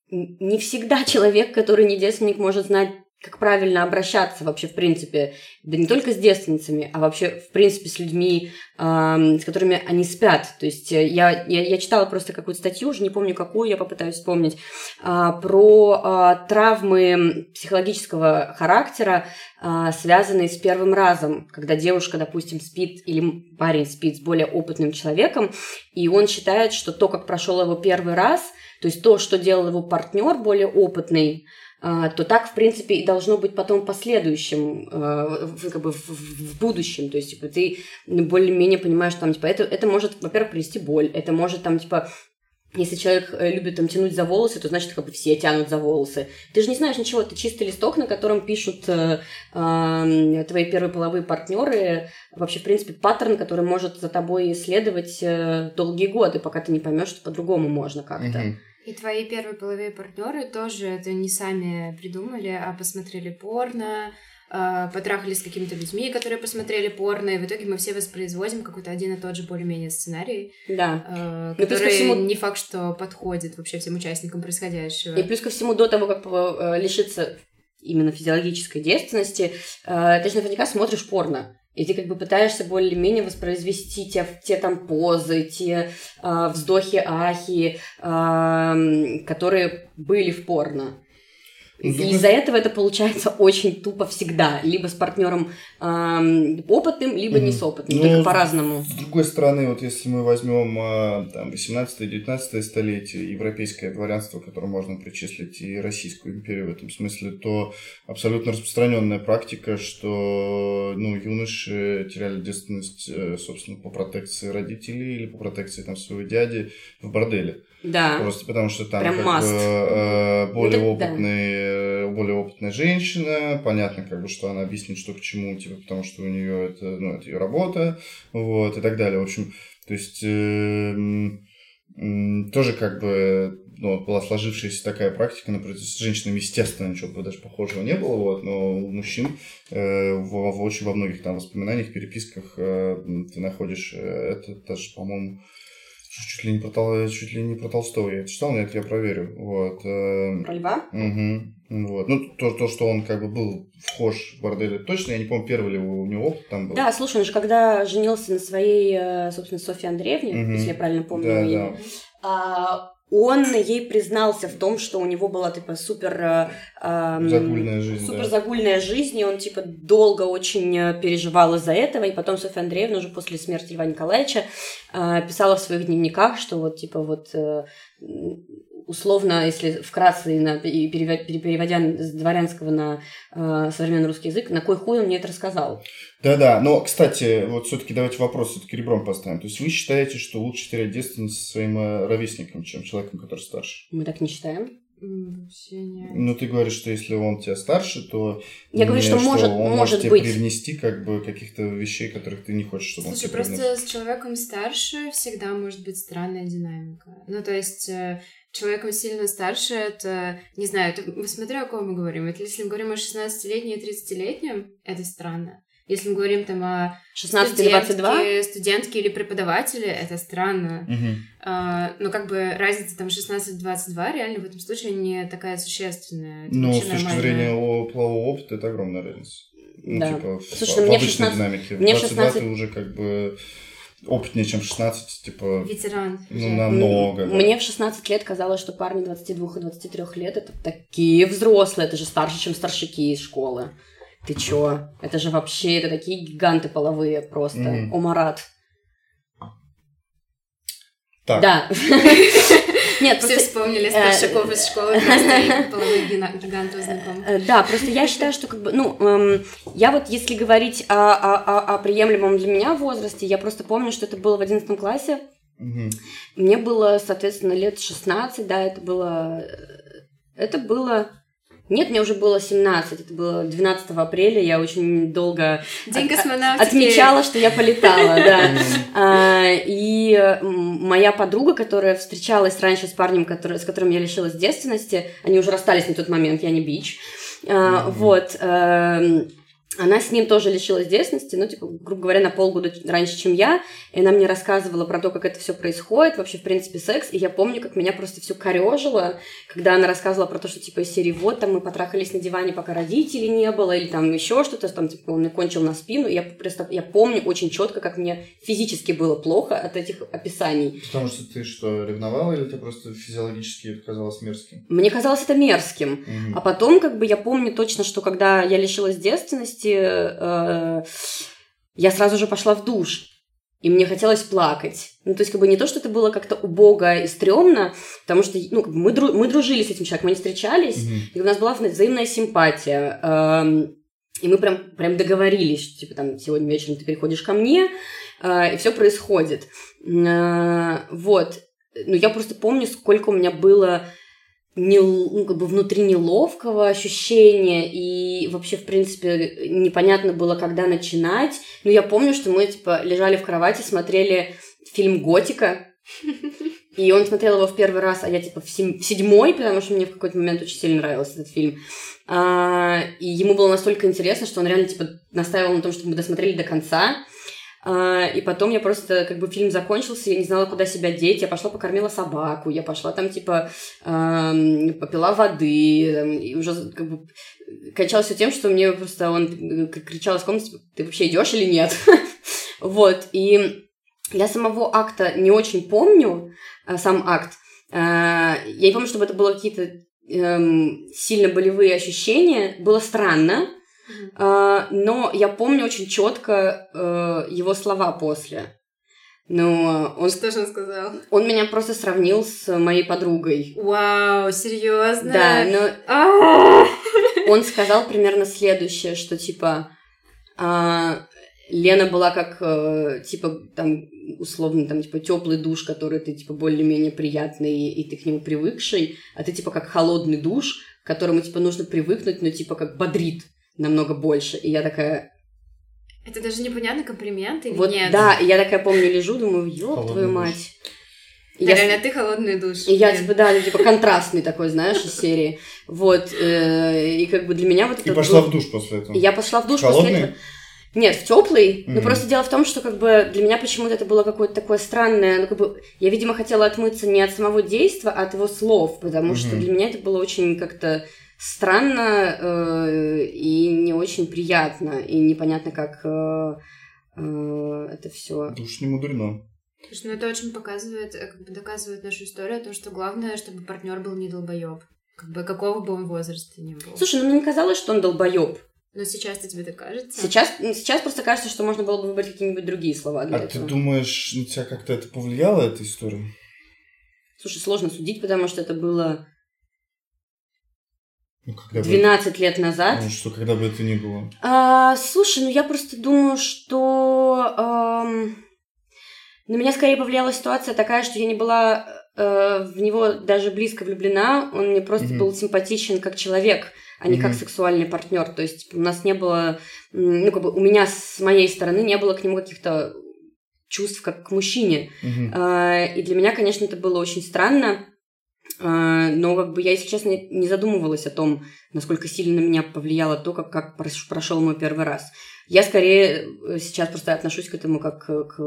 не всегда человек, который не девственник, может знать, как правильно обращаться вообще, в принципе, да не только с девственницами, а вообще, в принципе, с людьми, с которыми они спят. То есть э, я, я, я читала просто какую-то статью, уже не помню какую, я попытаюсь вспомнить, а, про а, травмы психологического характера, а, связанные с первым разом, когда девушка, допустим, спит или парень спит с более опытным человеком, и он считает, что то, как прошел его первый раз, то есть то, что делал его партнер более опытный, то так, в принципе, и должно быть потом в последующем, э, как бы в, будущем. То есть, типа, ты более-менее понимаешь, там, типа, это, это может, во-первых, привести боль, это может, там, типа, если человек э, любит там тянуть за волосы, то значит, как бы все тянут за волосы. Ты же не знаешь ничего, ты чистый листок, на котором пишут э, э, твои первые половые партнеры. Вообще, в принципе, паттерн, который может за тобой следовать э, долгие годы, пока ты не поймешь, что по-другому можно как-то. Мгм. И твои первые половые партнеры тоже это не сами придумали, а посмотрели порно, а, потрахались с какими-то людьми, которые посмотрели порно, и в итоге мы все воспроизводим какой-то один и тот же более-менее сценарий, Да. а, Ну, плюс ко который всему- не факт, что подходит вообще всем участникам происходящего. И плюс ко всему, до того, как э, лишиться именно физиологической девственности, э, ты же наверняка смотришь порно. И ты как бы пытаешься более-менее воспроизвести те, те там позы, те э, вздохи, ахи, э, которые были в порно. И из-за этого это получается очень тупо всегда. Либо с партнером эм, опытным, либо не с опытным. Ну, только по-разному. С другой стороны, вот если мы возьмем а, там 18-19 столетие, европейское дворянство, которое можно причислить и Российскую империю в этом смысле, то абсолютно распространенная практика, что ну, юноши теряли девственность, э, собственно, по протекции родителей или по протекции там, своего дяди в борделе. Да. Просто потому что там Прям как must. бы, э, более, Ну, да. опытный, э, более опытная женщина, понятно, как бы, что она объяснит, что к чему, типа, потому что у нее это, ну, это ее работа, вот, и так далее. В общем, то есть, э, тоже как бы ну, была сложившаяся такая практика, например, с женщинами, естественно, ничего даже похожего не было, вот, но у мужчин э, в, в очень во многих там воспоминаниях, переписках э, ты находишь э, это даже, по-моему, чуть ли не про, чуть ли не про Толстого я читал, но это я проверю. Вот. э, Про льва? мгм, вот. Ну, то, то, что он как бы был вхож в борделе, точно, я не помню, первый ли у него опыт там был. Да, слушай, он же когда женился на своей, э, собственно, Софье Андреевне, Мгм. если я правильно помню Да, ее да. а, он ей признался в том, что у него была типа супер э, ам, Загульная жизнь, супер да. загульная жизнь, и он типа долго очень э, переживал из-за этого, и потом Софья Андреевна уже после смерти Льва Николаевича э, писала в своих дневниках, что вот типа вот э, условно, если вкратце и на- и переводя, с дворянского на э, современный русский язык, на кой хуй он мне это рассказал? Да-да, но, кстати, вот все-таки давайте вопрос все-таки ребром поставим. То есть вы считаете, что лучше терять девственность со своим э, ровесником, чем человеком, который старше? Мы так не считаем. Ну, ты говоришь, что если он тебя старше, то... Я говорю, не, что может- он может тебе быть. привнести как бы каких-то вещей, которых ты не хочешь, чтобы он Слушай, тебе просто привнес. с человеком старше всегда может быть странная динамика. Ну, то есть, э, человеком сильно старше, это, не знаю, это, смотря о ком мы говорим. Это если мы говорим о 16-летнем и 30-летнем, это странно. Если мы говорим там о 16-22? студентке, студентке или преподавателе, это странно. Мгм. А, но как бы разница там 16-22 реально в этом случае не такая существенная. Это Ну, с точки нормально. зрения о- полового опыта, это огромная разница. Ну, Да. типа, в, Слушай, в ну, мне в обычной 16 динамике. мне в 22 16 ты уже как бы опытнее, чем 16, типа, Ветеран. ну, намного. да. Мне в 16 лет казалось, что парни 22 и 23 лет это такие взрослые, это же старше, чем старшики из школы. Ты чё? Это же вообще, это такие гиганты половые просто. Мгм. Омарат. Так, Да. [LAUGHS] Нет, Все просто... вспомнили э, старшаков из школы, [LAUGHS] просто половых гина- гигантов знакомых. Э, Да, просто я считаю, что как бы, ну, эм, я вот если говорить о, о, о- о приемлемом для меня возрасте, я просто помню, что это было в 11 классе. Мне было, соответственно, лет 16, да, это было... э, Это было... Нет, мне уже было 17, это было 12 апреля, я очень долго День от- отмечала, что я полетала, да. [LAUGHS] А, И моя подруга, которая встречалась раньше с парнем, который, с которым я лишилась девственности, они уже расстались на тот момент, я не бич. А. Вот. Она с ним тоже лишилась девственности, ну, типа, грубо говоря, на полгода раньше, чем я. И она мне рассказывала про то, как это все происходит, вообще, в принципе, секс. И я помню, как меня просто все корежило, когда она рассказывала про то, что, типа, из серии, вот, там мы потрахались на диване, пока родителей не было, или там еще что-то, там, типа, он мне кончил на спину. Я просто, я помню очень четко, как мне физически было плохо от этих описаний. Потому что ты что, ревновала или ты просто физиологически казалось мерзким? Мне казалось это мерзким. Мгм. А потом, как бы, я помню точно, что когда я лишилась девственности, э, я сразу же пошла в душ. И мне хотелось плакать. Ну, то есть, как бы не то, что это было как-то убого и стрёмно, потому что, ну, как бы мы, дру- мы дружили с этим человеком, мы не встречались, Мгм. и у нас была взаимная симпатия. эм, И мы прям, прям договорились, что, типа, там, сегодня вечером ты переходишь ко мне, э, и все происходит. Э, Вот. Ну, я просто помню, сколько у меня было нел- ну, как бы внутри неловкого ощущения, и вообще, в принципе, непонятно было, когда начинать. Но я помню, что мы, типа, лежали в кровати, смотрели фильм «Готика», [LAUGHS] и он смотрел его в первый раз, а я, типа, в, сем- в седьмой, потому что мне в какой-то момент очень сильно нравился этот фильм. А, и ему было настолько интересно, что он реально, типа, настаивал на том, чтобы мы досмотрели до конца. А, и потом я просто, как бы, фильм закончился, я не знала, куда себя деть. Я пошла покормила собаку, я пошла там, типа, попила воды, и уже, как бы, кончалось все тем, что мне просто он э, кричал из комнаты, типа, ты вообще идешь или нет? [LAUGHS] Вот, и я самого акта не очень помню, а, сам акт. А, Я не помню, чтобы это было какие-то эм, сильно болевые ощущения. Было странно, А, но я помню очень четко э, его слова после. Но он, Что же он сказал? он меня просто сравнил с моей подругой. Вау, серьезно? Да, но А! [LAUGHS] он сказал примерно следующее, что типа а, Лена была как э, типа там условно там типа теплый душ, который ты типа более-менее приятный и ты к нему привыкший, а ты типа как холодный душ, к которому типа нужно привыкнуть, но типа как бодрит намного больше. И я такая, Это даже непонятный комплимент или вот нет? да, и я такая помню лежу, думаю, ёб Холодный твою мать. И Да, я реально, ты холодный душ. И я, типа, да, ну, типа, контрастный такой, знаешь, из серии. Вот, э, и как бы для меня вот это И пошла был- в душ после этого. И Я пошла в душ Холодный? после этого. Нет, в теплый. Но Мгм. просто дело в том, что как бы для меня почему-то это было какое-то такое странное. Ну, как бы я, видимо, хотела отмыться не от самого действия, а от его слов, потому что Мгм. для меня это было очень как-то странно э, и не очень приятно, и непонятно, как э, э, это все. Душ не мудрено. Слушай, ну это очень показывает, э, как бы доказывает нашу историю о том, что главное, чтобы партнер был не долбоеб. Как бы какого бы он возраста ни был. Слушай, ну мне не казалось, что он долбоеб. Но сейчас-то тебе так кажется? Сейчас, сейчас просто кажется, что можно было бы выбрать какие-нибудь другие слова для А ты этого. думаешь, на тебя как-то это повлияло, эта история? Слушай, сложно судить, потому что это было Ну, когда бы... 12 лет назад. Ну, что, когда бы это ни было. А, слушай, ну я просто думаю, что ам, на меня скорее повлияла ситуация такая, что я не была э, в него даже близко влюблена, он мне просто mm-hmm. был симпатичен как человек, а не mm-hmm. как сексуальный партнер. То есть у нас не было, ну как бы у меня с моей стороны не было к нему каких-то чувств как к мужчине. Mm-hmm. И для меня, конечно, это было очень странно. А, но как бы я, если честно, не задумывалась о том, насколько сильно на меня повлияло то, как, как прошел мой первый раз. Я скорее э, сейчас просто отношусь к этому как к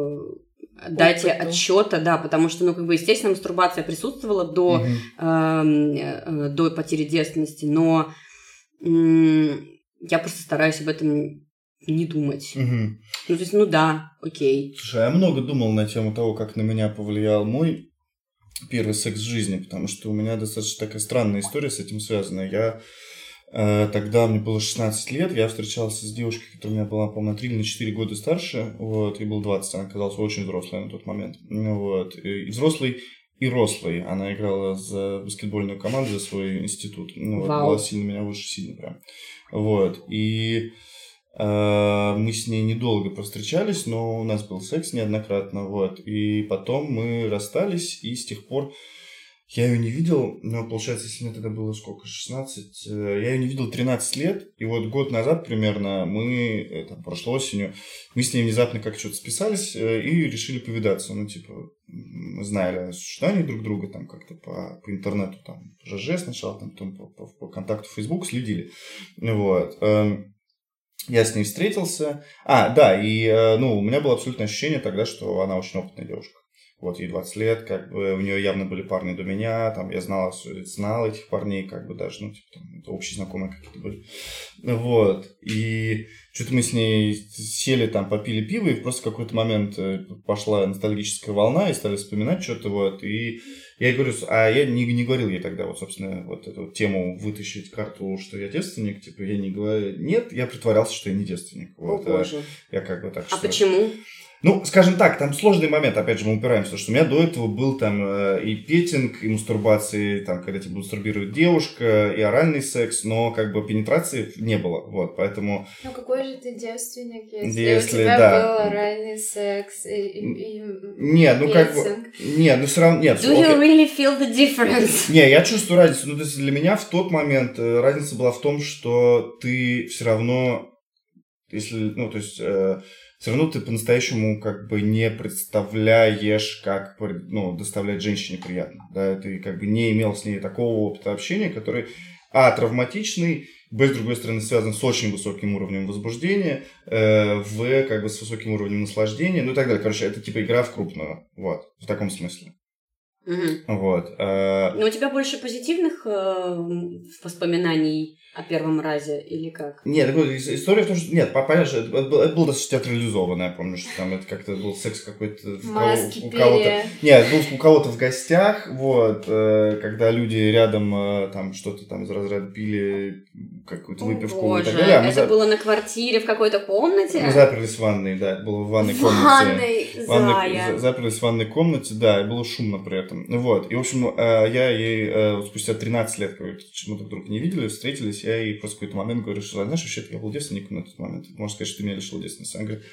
дате Опыту. отчета, да, потому что, ну, как бы, естественно, мастурбация присутствовала до, угу. э, до потери девственности, но э, я просто стараюсь об этом не думать. Угу. Ну, то есть, ну да, окей. Слушай, я много думал на тему того, как на меня повлиял мой первый секс в жизни, потому что у меня достаточно такая странная история с этим связана. Я э, тогда мне было 16 лет, я встречался с девушкой, которая у меня была, по-моему, на 3 или на 4 года старше, вот, и был 20, она оказалась очень взрослой на тот момент, вот, и взрослый и рослый. Она играла за баскетбольную команду, за свой институт. Ну, вот, была сильно меня выше, сильно прям. Вот. И мы с ней недолго повстречались, но у нас был секс неоднократно, вот. И потом мы расстались, и с тех пор я ее не видел, ну, получается, если мне тогда было сколько, 16, э, я ее не видел 13 лет, и вот год назад примерно мы, это прошлой осенью, мы с ней внезапно как что-то списались э, и решили повидаться, ну, типа, мы знали о существовании друг друга, там, как-то по, по интернету, там, ЖЖ сначала, там, потом по, по, по контакту Facebook следили, вот. Я с ней встретился. А, да, и, э, ну, у меня было абсолютное ощущение тогда, что она очень опытная девушка. Вот, ей 20 лет, как бы, у нее явно были парни до меня, там, я знал, знал этих парней, как бы, даже, ну, типа, там, общие знакомые какие-то были. Вот, и что-то мы с ней сели там, попили пиво, и просто в какой-то момент э, пошла ностальгическая волна, и стали вспоминать что-то, вот, и я говорю, а я не, не говорил ей тогда, вот, собственно, вот эту тему вытащить карту, что я девственник, типа, я не говорю, нет, я притворялся, что я не девственник. Вот, О, боже. Я как бы так, А что... почему? Ну, скажем так, там сложный момент, опять же, мы упираемся, что у меня до этого был там э, и петинг, и мастурбации, там, когда тебе мастурбирует девушка, и оральный секс, но как бы пенетрации не было, вот, поэтому... Ну, какой же ты девственник, если, если у тебя да. был оральный секс и, и, и Нет, ну как бы... Нет, ну все равно... Нет, Do you really feel the difference? Не, я чувствую разницу, ну, то есть для меня в тот момент э, разница была в том, что ты все равно, если, ну, то есть... Э, все равно ты по-настоящему как бы не представляешь, как ну, доставлять женщине приятно. Да? Ты как бы не имел с ней такого опыта общения, который, а, травматичный, б, с другой стороны, связан с очень высоким уровнем возбуждения, э, в, как бы с высоким уровнем наслаждения, ну и так далее. Короче, это типа игра в крупную, вот, в таком смысле. Угу. Вот. Э... Но у тебя больше позитивных э, воспоминаний о первом разе или как? Нет, история в том, что... Нет, понятно, это, было, это было достаточно театрализованно, я помню, что там это как-то был секс какой-то Маски у кого-то... Нет, был у кого-то в гостях, вот, э, когда люди рядом э, там что-то там из разряда пили, какую-то выпивку Боже, и так далее. А это за... было на квартире в какой-то комнате? Мы заперлись в ванной, да, это было в ванной комнате. Ванной, ванной Заперлись в ванной комнате, да, и было шумно при этом. Вот, и, в общем, э, я ей спустя 13 лет, короче, мы друг друга не видели, встретились, я ей просто в какой-то момент говорю, что, знаешь, вообще-то я был девственником на тот момент. Можно сказать, что ты меня лишил девственности. Она говорит,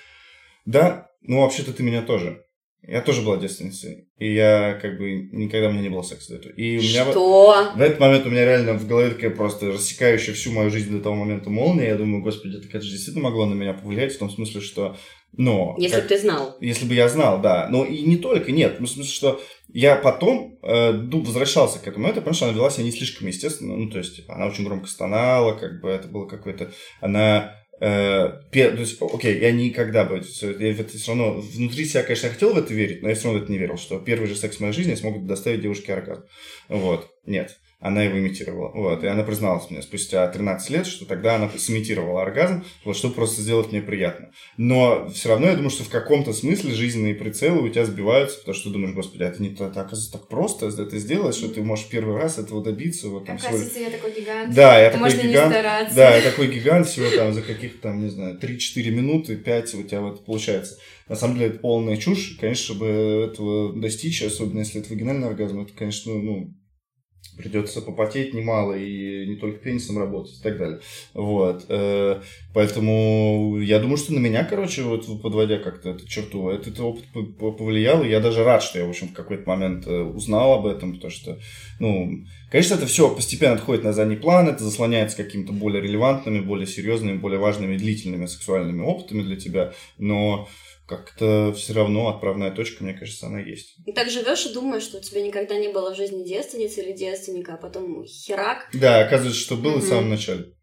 да, ну вообще-то ты меня тоже. Я тоже была девственницей. И я как бы никогда у меня не было секса до этого. И у меня Что? В, в этот момент у меня реально в голове такая просто рассекающая всю мою жизнь до того момента молния. Я думаю, господи, это, конечно, действительно могло на меня повлиять в том смысле, что но... Если бы ты знал. Если бы я знал, да. Но и не только, нет. Ну, в смысле, что я потом э, возвращался к этому. Это, потому что она вела себя не слишком естественно. Ну, то есть, она очень громко стонала, как бы это было какое-то... Она Э, то есть, окей, я никогда бы, я в это все равно, внутри себя, конечно, я хотел в это верить, но я все равно в это не верил, что первый же секс в моей жизни смогут доставить девушке оргазм. Вот, нет она его имитировала. Вот. И она призналась мне спустя 13 лет, что тогда она сымитировала оргазм, вот, чтобы просто сделать мне приятно. Но все равно я думаю, что в каком-то смысле жизненные прицелы у тебя сбиваются, потому что ты думаешь, господи, а это не так, оказывается, так просто это сделать, что ты можешь первый раз этого добиться. Вот, там, оказывается, всего... я такой гигант. Да, я такой гигант. Да, я такой гигант всего там за каких-то там, не знаю, 3-4 минуты, 5 у тебя вот получается. На самом деле это полная чушь. Конечно, чтобы этого достичь, особенно если это вагинальный оргазм, это, конечно, ну, придется попотеть немало и не только пенисом работать и так далее. Вот. Э, поэтому я думаю, что на меня, короче, вот подводя как-то эту черту, этот опыт повлиял, и я даже рад, что я, в общем, в какой-то момент э, узнал об этом, потому что, ну, конечно, это все постепенно отходит на задний план, это заслоняется какими-то более релевантными, более серьезными, более важными, длительными сексуальными опытами для тебя, но как-то все равно отправная точка, мне кажется, она есть. И так живешь и думаешь, что у тебя никогда не было в жизни девственницы или девственника, а потом херак. Да, оказывается, что было угу. в самом начале.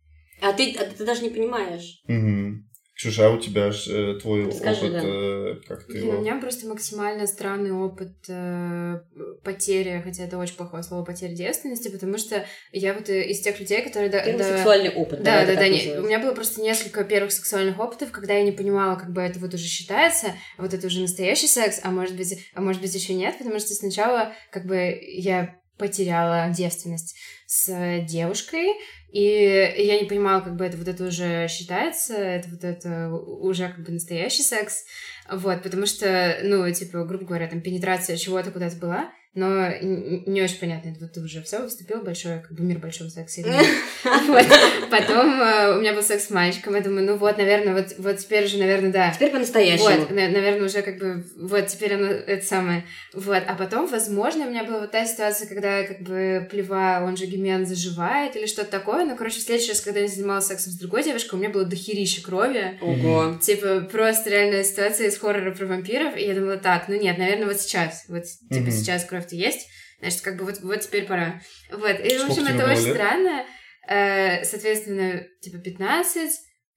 А ты, а ты даже не понимаешь. Угу. Ксюша, а у тебя ж, э, твой Скажи, опыт, да. э, как ты его... У меня просто максимально странный опыт э, потери, хотя это очень плохое слово, потери девственности, потому что я вот из тех людей, которые... Первый да, сексуальный опыт. Да, да, да. Не, у меня было просто несколько первых сексуальных опытов, когда я не понимала, как бы это вот уже считается, а вот это уже настоящий секс, а может быть, а может быть еще нет, потому что сначала как бы я потеряла девственность с девушкой, и я не понимала, как бы это вот это уже считается, это вот это уже как бы настоящий секс, вот, потому что, ну, типа, грубо говоря, там пенетрация чего-то куда-то была, но не очень понятно, это вот ты уже все выступил большой, как бы мир большого секса [LAUGHS] вот. Потом э, у меня был секс с мальчиком, я думаю, ну вот, наверное, вот, вот теперь уже, наверное, да. Теперь по-настоящему. Вот, наверное, уже как бы, вот, теперь оно, это самое. Вот, а потом, возможно, у меня была вот та ситуация, когда как бы плева, он же гимен заживает или что-то такое, но, короче, в следующий раз, когда я занималась сексом с другой девушкой, у меня было дохерища крови. Ого. Типа, просто реальная ситуация из хоррора про вампиров, и я думала, так, ну нет, наверное, вот сейчас, вот, типа, сейчас кровь кровь-то есть, значит, как бы вот, вот теперь пора. Вот, и, в общем, это очень лет? странно. Э, соответственно, типа 15,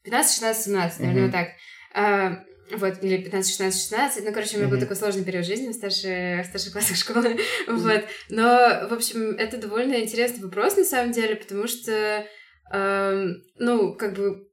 15, 16, 17, наверное, mm-hmm. вот так. А, вот, или 15, 16, 16. Ну, короче, у меня mm-hmm. был такой сложный период жизни в старших, в старших классах школы. [LAUGHS] Mm-hmm. Вот. Но, в общем, это довольно интересный вопрос, на самом деле, потому что, э, ну, как бы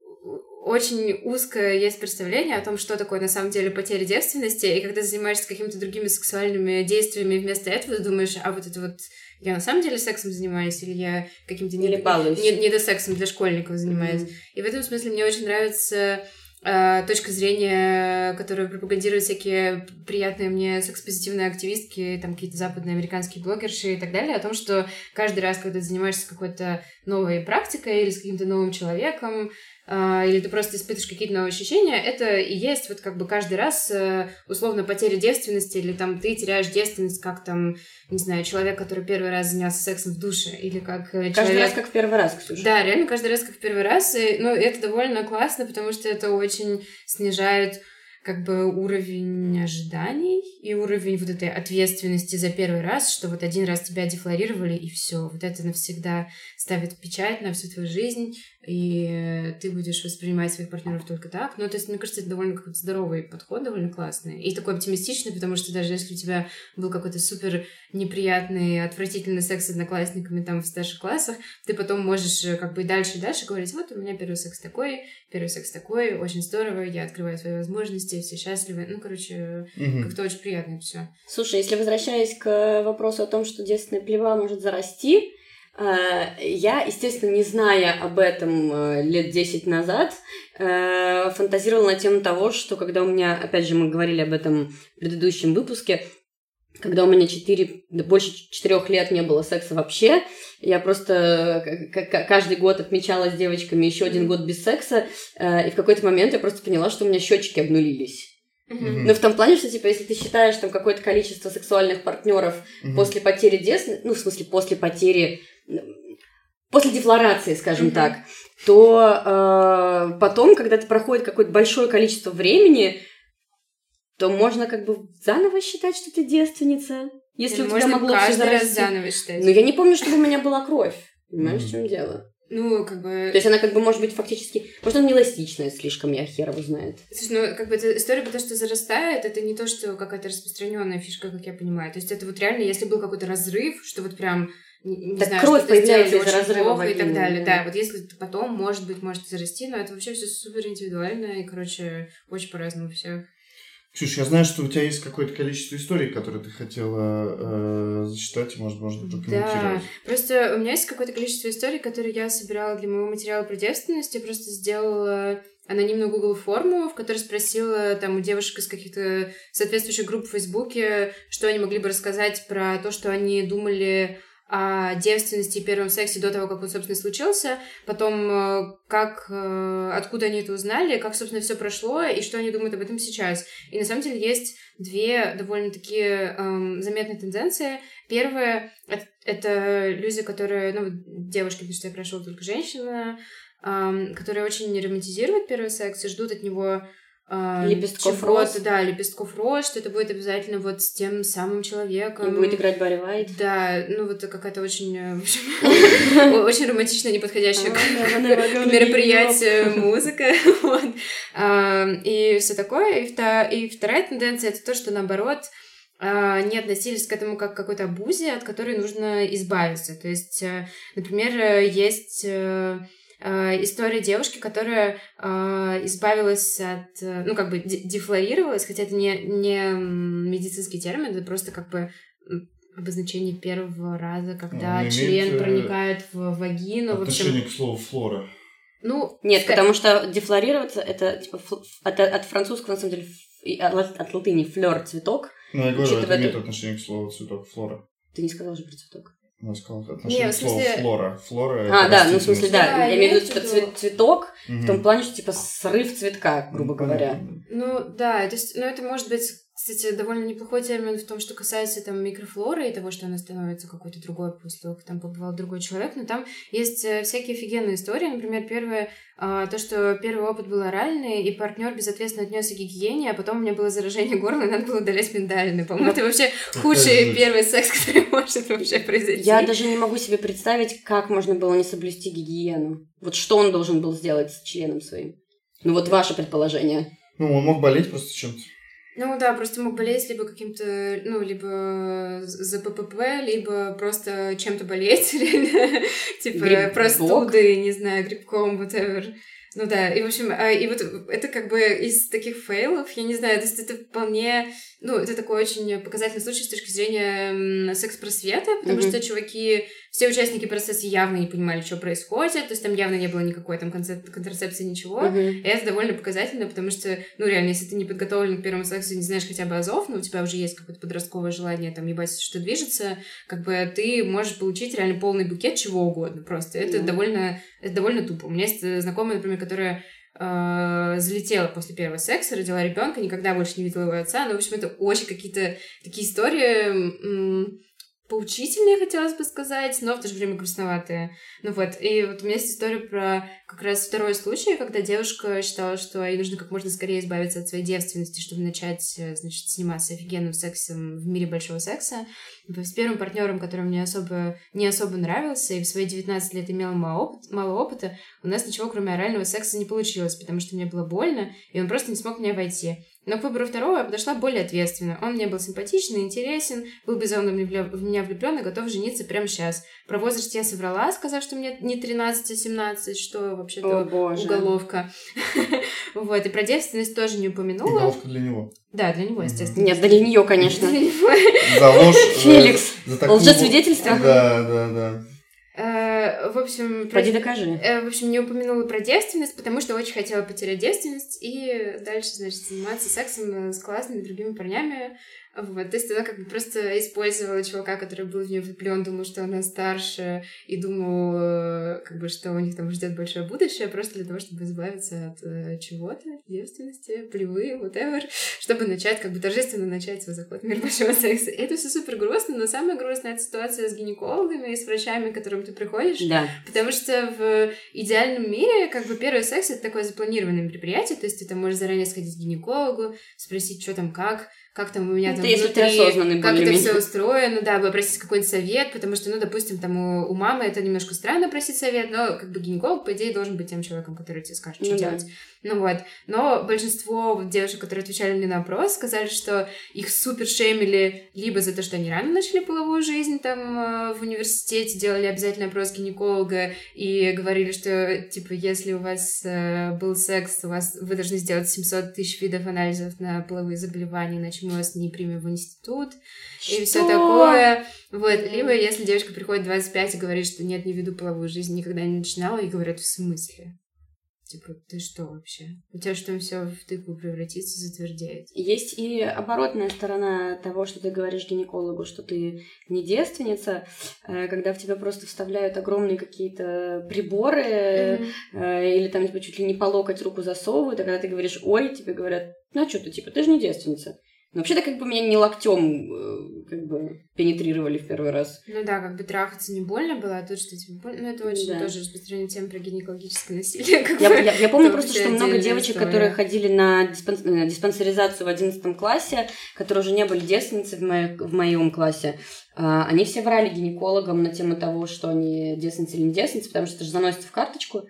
очень узкое есть представление о том, что такое на самом деле потеря девственности, и когда занимаешься какими-то другими сексуальными действиями вместо этого, ты думаешь, а вот это вот я на самом деле сексом занимаюсь, или я каким-то не, не, не до сексом для школьников занимаюсь. Mm-hmm. И в этом смысле мне очень нравится э, точка зрения, которая пропагандирует всякие приятные мне секс-позитивные активистки, там какие-то западные американские блогерши и так далее, о том, что каждый раз, когда ты занимаешься какой-то новой практикой или с каким-то новым человеком, или ты просто испытываешь какие-то новые ощущения, это и есть вот как бы каждый раз э, условно потеря девственности, или там ты теряешь девственность, как там, не знаю, человек, который первый раз занялся сексом в душе, или как э, человек... Каждый раз как в первый раз, Ксюша. Да, реально каждый раз как в первый раз, и, ну, это довольно классно, потому что это очень снижает как бы уровень ожиданий и уровень вот этой ответственности за первый раз, что вот один раз тебя дефлорировали, и все, вот это навсегда ставит печать на всю твою жизнь, и ты будешь воспринимать своих партнеров только так. Ну, то есть, мне кажется, это довольно какой-то здоровый подход, довольно классный. И такой оптимистичный, потому что даже если у тебя был какой-то супер неприятный, отвратительный секс с одноклассниками там в старших классах, ты потом можешь э, как бы и дальше и дальше говорить, вот у меня первый секс такой, первый секс такой, очень здорово, я открываю свои возможности, все счастливы. Ну, короче, угу. как-то очень приятно все. Слушай, если возвращаясь к вопросу о том, что детственная плева может зарасти, Э, я, естественно, не зная об этом э, лет 10 назад, э, фантазировала на тему того, что когда у меня, опять же, мы говорили об этом в предыдущем выпуске, когда у меня 4, больше четырех лет не было секса вообще, я просто каждый год отмечала с девочками еще один год без секса, и в какой-то момент я просто поняла, что у меня счетчики обнулились. Mm-hmm. Ну, в том плане, что, типа, если ты считаешь там какое-то количество сексуальных партнеров mm-hmm. после потери детства, ну, в смысле, после потери после дефлорации, скажем mm-hmm. так, то э, потом, когда это проходит какое-то большое количество времени, то можно как бы заново считать, что ты девственница. Если Или у тебя могло все раз заново считать. Но я не помню, чтобы у меня была кровь. Понимаешь, mm-hmm. в чем дело? Ну, как бы... То есть она как бы может быть фактически... Может, она не эластичная слишком, я хер его знает. Слушай, ну, как бы эта история про то, что зарастает, это не то, что какая-то распространенная фишка, как я понимаю. То есть это вот реально, если был какой-то разрыв, что вот прям не так знаю, кровь появляется из разрыва и так далее. Да. да, вот если потом, может быть, может зарасти, но это вообще все супер индивидуально и, короче, очень по-разному всех. Ксюш, я знаю, что у тебя есть какое-то количество историй, которые ты хотела э, зачитать, может, можно прокомментировать. Да, просто у меня есть какое-то количество историй, которые я собирала для моего материала про девственность. Я просто сделала анонимную Google форму, в которой спросила там у девушек из каких-то соответствующих групп в Фейсбуке, что они могли бы рассказать про то, что они думали о девственности и первом сексе до того, как он, собственно, случился, потом э, как, э, откуда они это узнали, как, собственно, все прошло и что они думают об этом сейчас. И на самом деле есть две довольно-таки эм, заметные тенденции. Первая — это люди, которые, ну, девушки, потому что я прошла только женщина, эм, которые очень романтизируют первый секс и ждут от него лепестков роз. Да, лепестков роз, что это будет обязательно вот с тем самым человеком. И будет играть Барри Вайт. Да, ну вот какая-то очень, э, [LAUGHS] [LAUGHS] очень романтичная, неподходящая к [LAUGHS] мероприятию музыка. А, и все такое. И вторая тенденция — это то, что наоборот а, не относились к этому как к какой-то обузе, от которой нужно избавиться. То есть, э, например, есть э, история девушки, которая э, избавилась от, э, ну, как бы дефлорировалась, хотя это не, не медицинский термин, это просто как бы обозначение первого раза, когда ну, член имеет, проникает в вагину. Отношение в общем... к слову флора. Ну, нет, скорее... потому что дефлорироваться это типа от, от французского, на самом деле, от, от латыни флер цветок. Ну, я говорю, это имеет отношение к слову цветок флора. Ты не сказал же про цветок. Ну, сказал, отношение Нет, к слову смысле... флора. Флора А, да, ну, в смысле, да. да я имею в виду, типа, цвет, цветок, угу. в том плане, что, типа, срыв цветка, грубо ну, говоря. Ну, да, то есть, ну, это может быть кстати, довольно неплохой термин в том, что касается там микрофлоры и того, что она становится какой-то другой после того, как там побывал другой человек. Но там есть э, всякие офигенные истории. Например, первое, а, то, что первый опыт был оральный, и партнер безответственно отнесся к гигиене, а потом у меня было заражение горла, и надо было удалять миндальный. По-моему, это вообще худший первый секс, который может вообще произойти. Я даже не могу себе представить, как можно было не соблюсти гигиену. Вот что он должен был сделать с членом своим? Ну вот ваше предположение. Ну, он мог болеть просто чем-то. Ну да, просто мог болеть либо каким-то, ну, либо за ППП, либо просто чем-то болеть, [LAUGHS] типа простуды, не знаю, грибком, whatever. Ну да, и в общем, а, и вот это как бы из таких фейлов, я не знаю, то есть это вполне, ну, это такой очень показательный случай с точки зрения секс-просвета, потому mm-hmm. что чуваки все участники процесса явно не понимали, что происходит, то есть там явно не было никакой там контрацепции, ничего. Uh-huh. И это довольно показательно, потому что, ну, реально, если ты не подготовлен к первому сексу, не знаешь хотя бы азов, но у тебя уже есть какое-то подростковое желание там ебать, что движется, как бы ты можешь получить реально полный букет чего угодно просто. Это uh-huh. довольно, это довольно тупо. У меня есть знакомая, например, которая э, залетела после первого секса, родила ребенка, никогда больше не видела его отца. Ну, в общем, это очень какие-то такие истории поучительные, хотелось бы сказать, но в то же время грустноватые. Ну вот, и вот у меня есть история про как раз второй случай, когда девушка считала, что ей нужно как можно скорее избавиться от своей девственности, чтобы начать, э, значит, сниматься офигенным сексом в мире большого секса. С первым партнером, который мне особо, не особо нравился, и в свои 19 лет имела мало, опыт, мало опыта, у нас ничего, кроме орального секса, не получилось, потому что мне было больно, и он просто не смог меня войти. Но к выбору второго я подошла более ответственно. Он мне был симпатичный, интересен, был безумно в меня влюблен и готов жениться прямо сейчас. Про возраст я соврала, сказав, что мне не 13, а 17, что вообще-то уголовка. [LAUGHS] Вот, и про девственность тоже не упомянула. Уголовка для него. Да, для него, естественно. Нет, для нее, конечно. [LAUGHS] За ложь. Э, Феликс. Лжесвидетельство. Да, да, да. Э, в общем... Пойди докажи. Э, в общем, не упомянула про девственность, потому что очень хотела потерять девственность и дальше, значит, заниматься сексом с классными другими парнями. Вот, то есть она как бы просто использовала чувака, который был в нее влюблен, думал, что она старше, и думал, э, как бы, что у них там ждет большое будущее, просто для того, чтобы избавиться от э, чего-то, девственности, плевы, whatever, чтобы начать, как бы торжественно начать свой заход в мир большого секса. И это все супер грустно, но самое грустное это ситуация с гинекологами и с врачами, к которым ты приходишь. Да. Потому что в идеальном мире, как бы, первый секс это такое запланированное мероприятие, то есть ты там можешь заранее сходить к гинекологу, спросить, что там, как, как там у меня там это внутри, осознанный как это все устроено, да, попросить какой-нибудь совет, потому что, ну, допустим, там у, у мамы это немножко странно просить совет, но как бы гинеколог, по идее, должен быть тем человеком, который тебе скажет, что ну, делать. Да. Ну вот. Но большинство девушек, которые отвечали мне на опрос, сказали, что их супер шеймили либо за то, что они рано начали половую жизнь там э, в университете, делали обязательно опрос гинеколога и говорили, что, типа, если у вас э, был секс, у вас вы должны сделать 700 тысяч видов анализов на половые заболевания, иначе мы вас не примем в институт. Что? И все такое. Вот. Либо если девушка приходит 25 и говорит, что нет, не веду половую жизнь, никогда не начинала, и говорят, в смысле? Типа, ты что вообще? У тебя что, все в тыкву превратится, затвердеет? Есть и оборотная сторона того, что ты говоришь гинекологу, что ты не девственница, э, когда в тебя просто вставляют огромные какие-то приборы, mm-hmm. или там типа чуть ли не по локоть руку засовывают, а когда ты говоришь «ой», тебе говорят «ну а что ты, типа, ты же не девственница». Но вообще-то как бы меня не локтем э, как бы пенетрировали в первый раз. Ну да, как бы трахаться не больно было, а тут что тебе больно. Ну это очень да. тоже распространенная тема про гинекологическое насилие. [LAUGHS] Я, я, я помню просто, что много девочек, история. которые ходили на диспенс... Э, диспансеризацию в одиннадцатом классе, которые уже не были девственницы в, моей, в моем классе, а, они все врали гинекологам на тему того, что они девственницы или не девственницы, потому что это же заносится в карточку,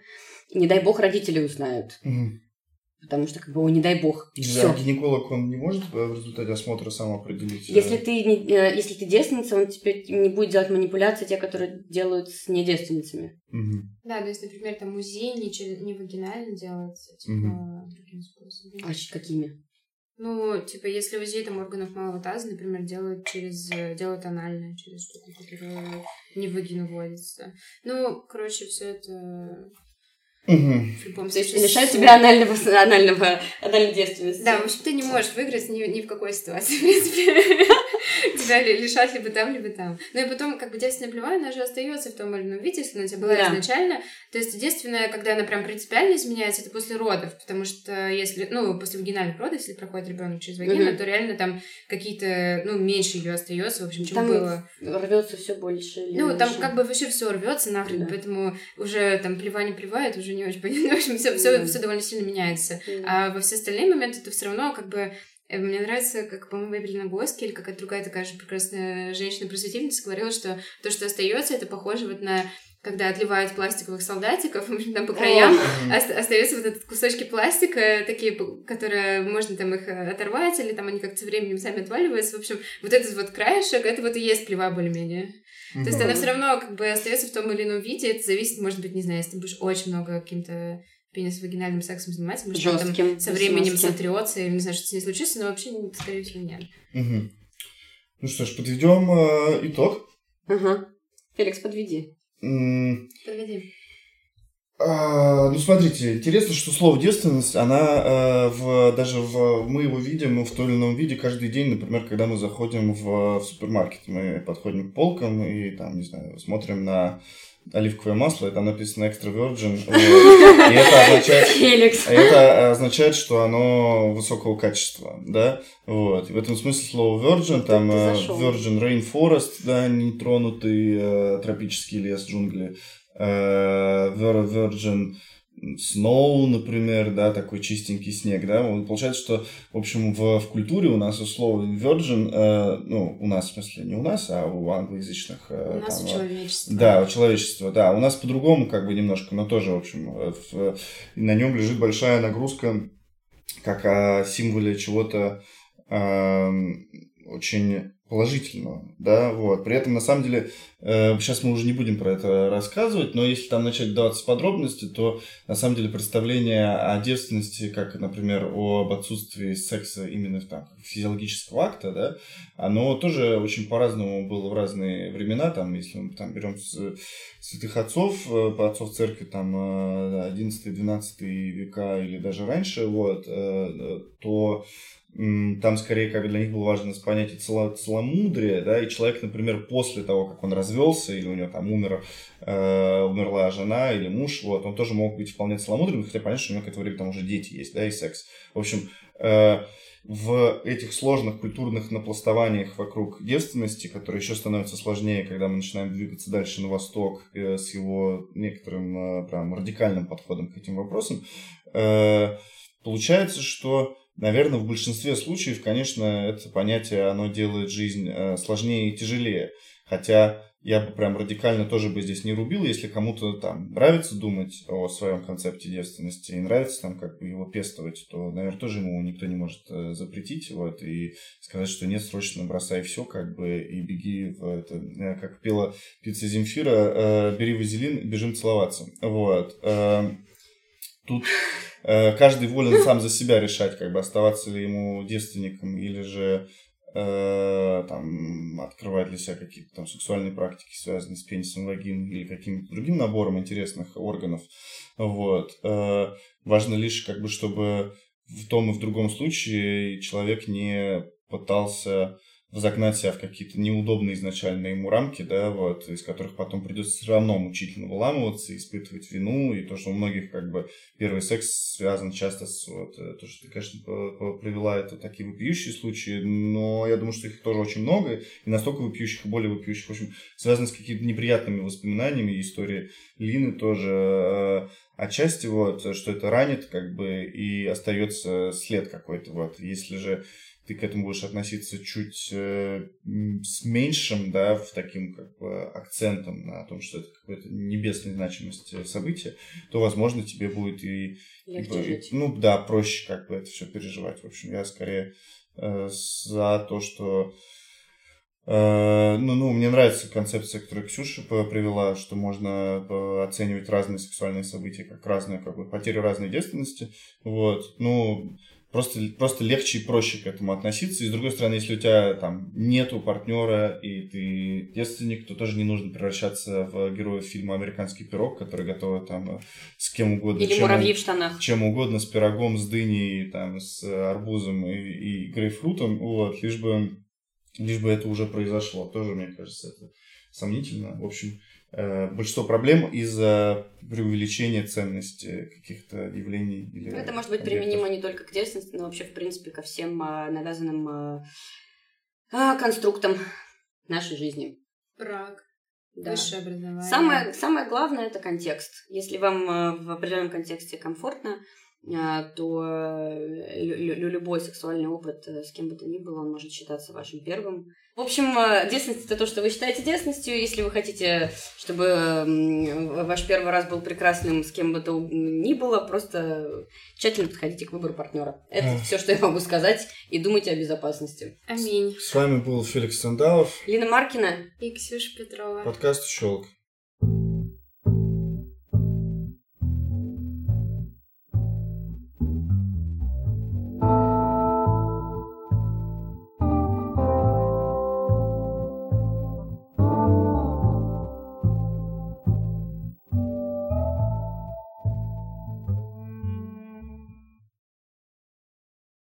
и не дай бог родители узнают. Угу. Потому что, как бы, о, не дай бог. Да, Всё. гинеколог, он не может э, в результате осмотра сам определить? Э, если ты, не, э, если ты девственница, он тебе не будет делать манипуляции, те, которые делают с недевственницами. Угу. Да, то есть, например, там УЗИ не, не вагинально делается, типа, угу. другим способом. А какими? Ну, типа, если УЗИ там органов малого таза, например, делают через делают анально, через штуку, которая не в вагину вводится. Ну, короче, все это Угу. То есть лишают тебя анального, анального, анальной девственности. Да, в общем, ты не можешь выиграть ни, ни в какой ситуации, [LAUGHS] в принципе. Тебя лишат либо там, либо там. Ну и потом, как бы девственная плевая, она же остается в том или ином виде, если она у тебя была да. изначально. То есть девственная, когда она прям принципиально изменяется, это после родов, потому что если, ну, после вагинальных родов, если проходит ребенок через вагину, угу. то реально там какие-то, ну, меньше ее остается, в общем, чем там было. рвется все больше. Ну, меньше. там как бы вообще все рвется нахрен, да. поэтому уже там плева не плевает, уже не очень понятно. В общем, все, все, все довольно сильно меняется. А во все остальные моменты ты все равно как бы Э, мне нравится, как, по-моему, Эвелина Госки или какая-то другая такая же прекрасная женщина-просветительница говорила, что то, что остается, это похоже вот на когда отливают пластиковых солдатиков, [LAUGHS] в общем, там по краям ост- остаются вот этот кусочки пластика, такие, которые можно там их э, оторвать, или там они как-то со временем сами отваливаются. В общем, вот этот вот краешек, это вот и есть плева более-менее. Mm-hmm. То есть она все равно как бы остается в том или ином виде, это зависит, может быть, не знаю, если ты будешь очень много каким-то пенис вагинальным сексом занимается, может, Жестким, там со временем сотрется, или не знаю, что с ней случится, но вообще, скорее всего, нет. Угу. Ну что ж, подведем э, итог. Угу. Феликс, подведи. М- подведи. А, ну, смотрите, интересно, что слово девственность, она э, в, даже в, мы его видим в том или ином виде каждый день, например, когда мы заходим в, в супермаркет, мы подходим к полкам и там, не знаю, смотрим на оливковое масло, и там написано extra virgin. И это означает, [LAUGHS] это означает, что оно высокого качества, да, вот. И в этом смысле слово virgin, там э, virgin rainforest, да, нетронутый э, тропический лес, джунгли, virgin Snow, например, да, такой чистенький снег, да, получается, что, в общем, в, в культуре у нас слово virgin, э, ну, у нас, в смысле, не у нас, а у англоязычных. Э, у нас там, у человечества. Да, у человечества, да, у нас по-другому, как бы, немножко, но тоже, в общем, э, в, на нем лежит большая нагрузка, как о символе чего-то э, очень положительного, да, вот. При этом, на самом деле, э, сейчас мы уже не будем про это рассказывать, но если там начать даваться подробности, то, на самом деле, представление о девственности, как, например, об отсутствии секса именно там, физиологического акта, да, оно тоже очень по-разному было в разные времена, там, если мы там берем святых отцов, э, по отцов церкви, там, 11-12 э, века или даже раньше, вот, э, то там скорее как для них было важно понятие цело, целомудрия, да, и человек, например, после того, как он развелся, или у него там умер, э, умерла жена или муж, вот, он тоже мог быть вполне целомудренным, хотя понятно, что у него к этому времени там уже дети есть, да, и секс. В общем, э, в этих сложных культурных напластованиях вокруг девственности, которые еще становятся сложнее, когда мы начинаем двигаться дальше на восток э, с его некоторым э, прям радикальным подходом к этим вопросам, э, получается, что Наверное, в большинстве случаев, конечно, это понятие, оно делает жизнь э, сложнее и тяжелее. Хотя я бы прям радикально тоже бы здесь не рубил, если кому-то там нравится думать о своем концепте девственности и нравится там как бы его пестовать, то, наверное, тоже ему никто не может э, запретить вот и сказать, что нет, срочно бросай все как бы и беги в это, э, как пела пицца Земфира, бери вазелин, бежим целоваться. Вот. Эм, тут Э, каждый волен сам за себя решать, как бы оставаться ли ему девственником или же э, там, открывать для себя какие-то там сексуальные практики, связанные с пенисом, вагин или каким-то другим набором интересных органов. Вот. Э, Важно лишь, как бы, чтобы в том и в другом случае человек не пытался загнать себя в какие-то неудобные изначально ему рамки, да, вот, из которых потом придется все равно мучительно выламываться, испытывать вину, и то, что у многих, как бы, первый секс связан часто с, вот, э, то, что ты, конечно, привела, это такие вопиющие случаи, но я думаю, что их тоже очень много, и настолько вопиющих, и более вопиющих, в общем, связаны с какими-то неприятными воспоминаниями, истории Лины тоже, э, отчасти, вот, что это ранит, как бы, и остается след какой-то, вот, если же ты к этому будешь относиться чуть э, с меньшим, да, в таким как бы акцентом на том, что это какое-то небесной значимости событие, то, возможно, тебе будет и, Легче и, жить. ну да, проще как бы это все переживать. В общем, я скорее э, за то, что э, ну, ну, мне нравится концепция, которую Ксюша привела, что можно э, оценивать разные сексуальные события как разные, как бы, потерю разной девственности. Вот. Ну, просто, просто легче и проще к этому относиться. И с другой стороны, если у тебя там нету партнера и ты девственник, то тоже не нужно превращаться в героя фильма «Американский пирог», который готовы там с кем угодно. Или чем, муравьи в штанах. Чем угодно, с пирогом, с дыней, там, с арбузом и, и грейпфрутом, вот, лишь бы, лишь бы это уже произошло. Тоже, мне кажется, это сомнительно. В общем, большинство проблем из-за преувеличения ценности каких-то явлений. Или ну, это может быть объектов. применимо не только к девственности, но вообще, в принципе, ко всем а, навязанным а, а, конструктам нашей жизни. Брак. Да. Высшее образование. Самое, самое главное это контекст. Если вам в определенном контексте комфортно, то э, любой сексуальный опыт э, с кем бы то ни было, он может считаться вашим первым. В общем, э, девственность это то, что вы считаете девственностью. Если вы хотите, чтобы ваш первый раз был прекрасным с кем бы то ни было, просто тщательно подходите к выбору партнера. Это все, что я могу сказать. И думайте о безопасности. Аминь. С вами был Феликс Сандалов, Лина Маркина и Ксюша Петрова. Подкаст «Щелк».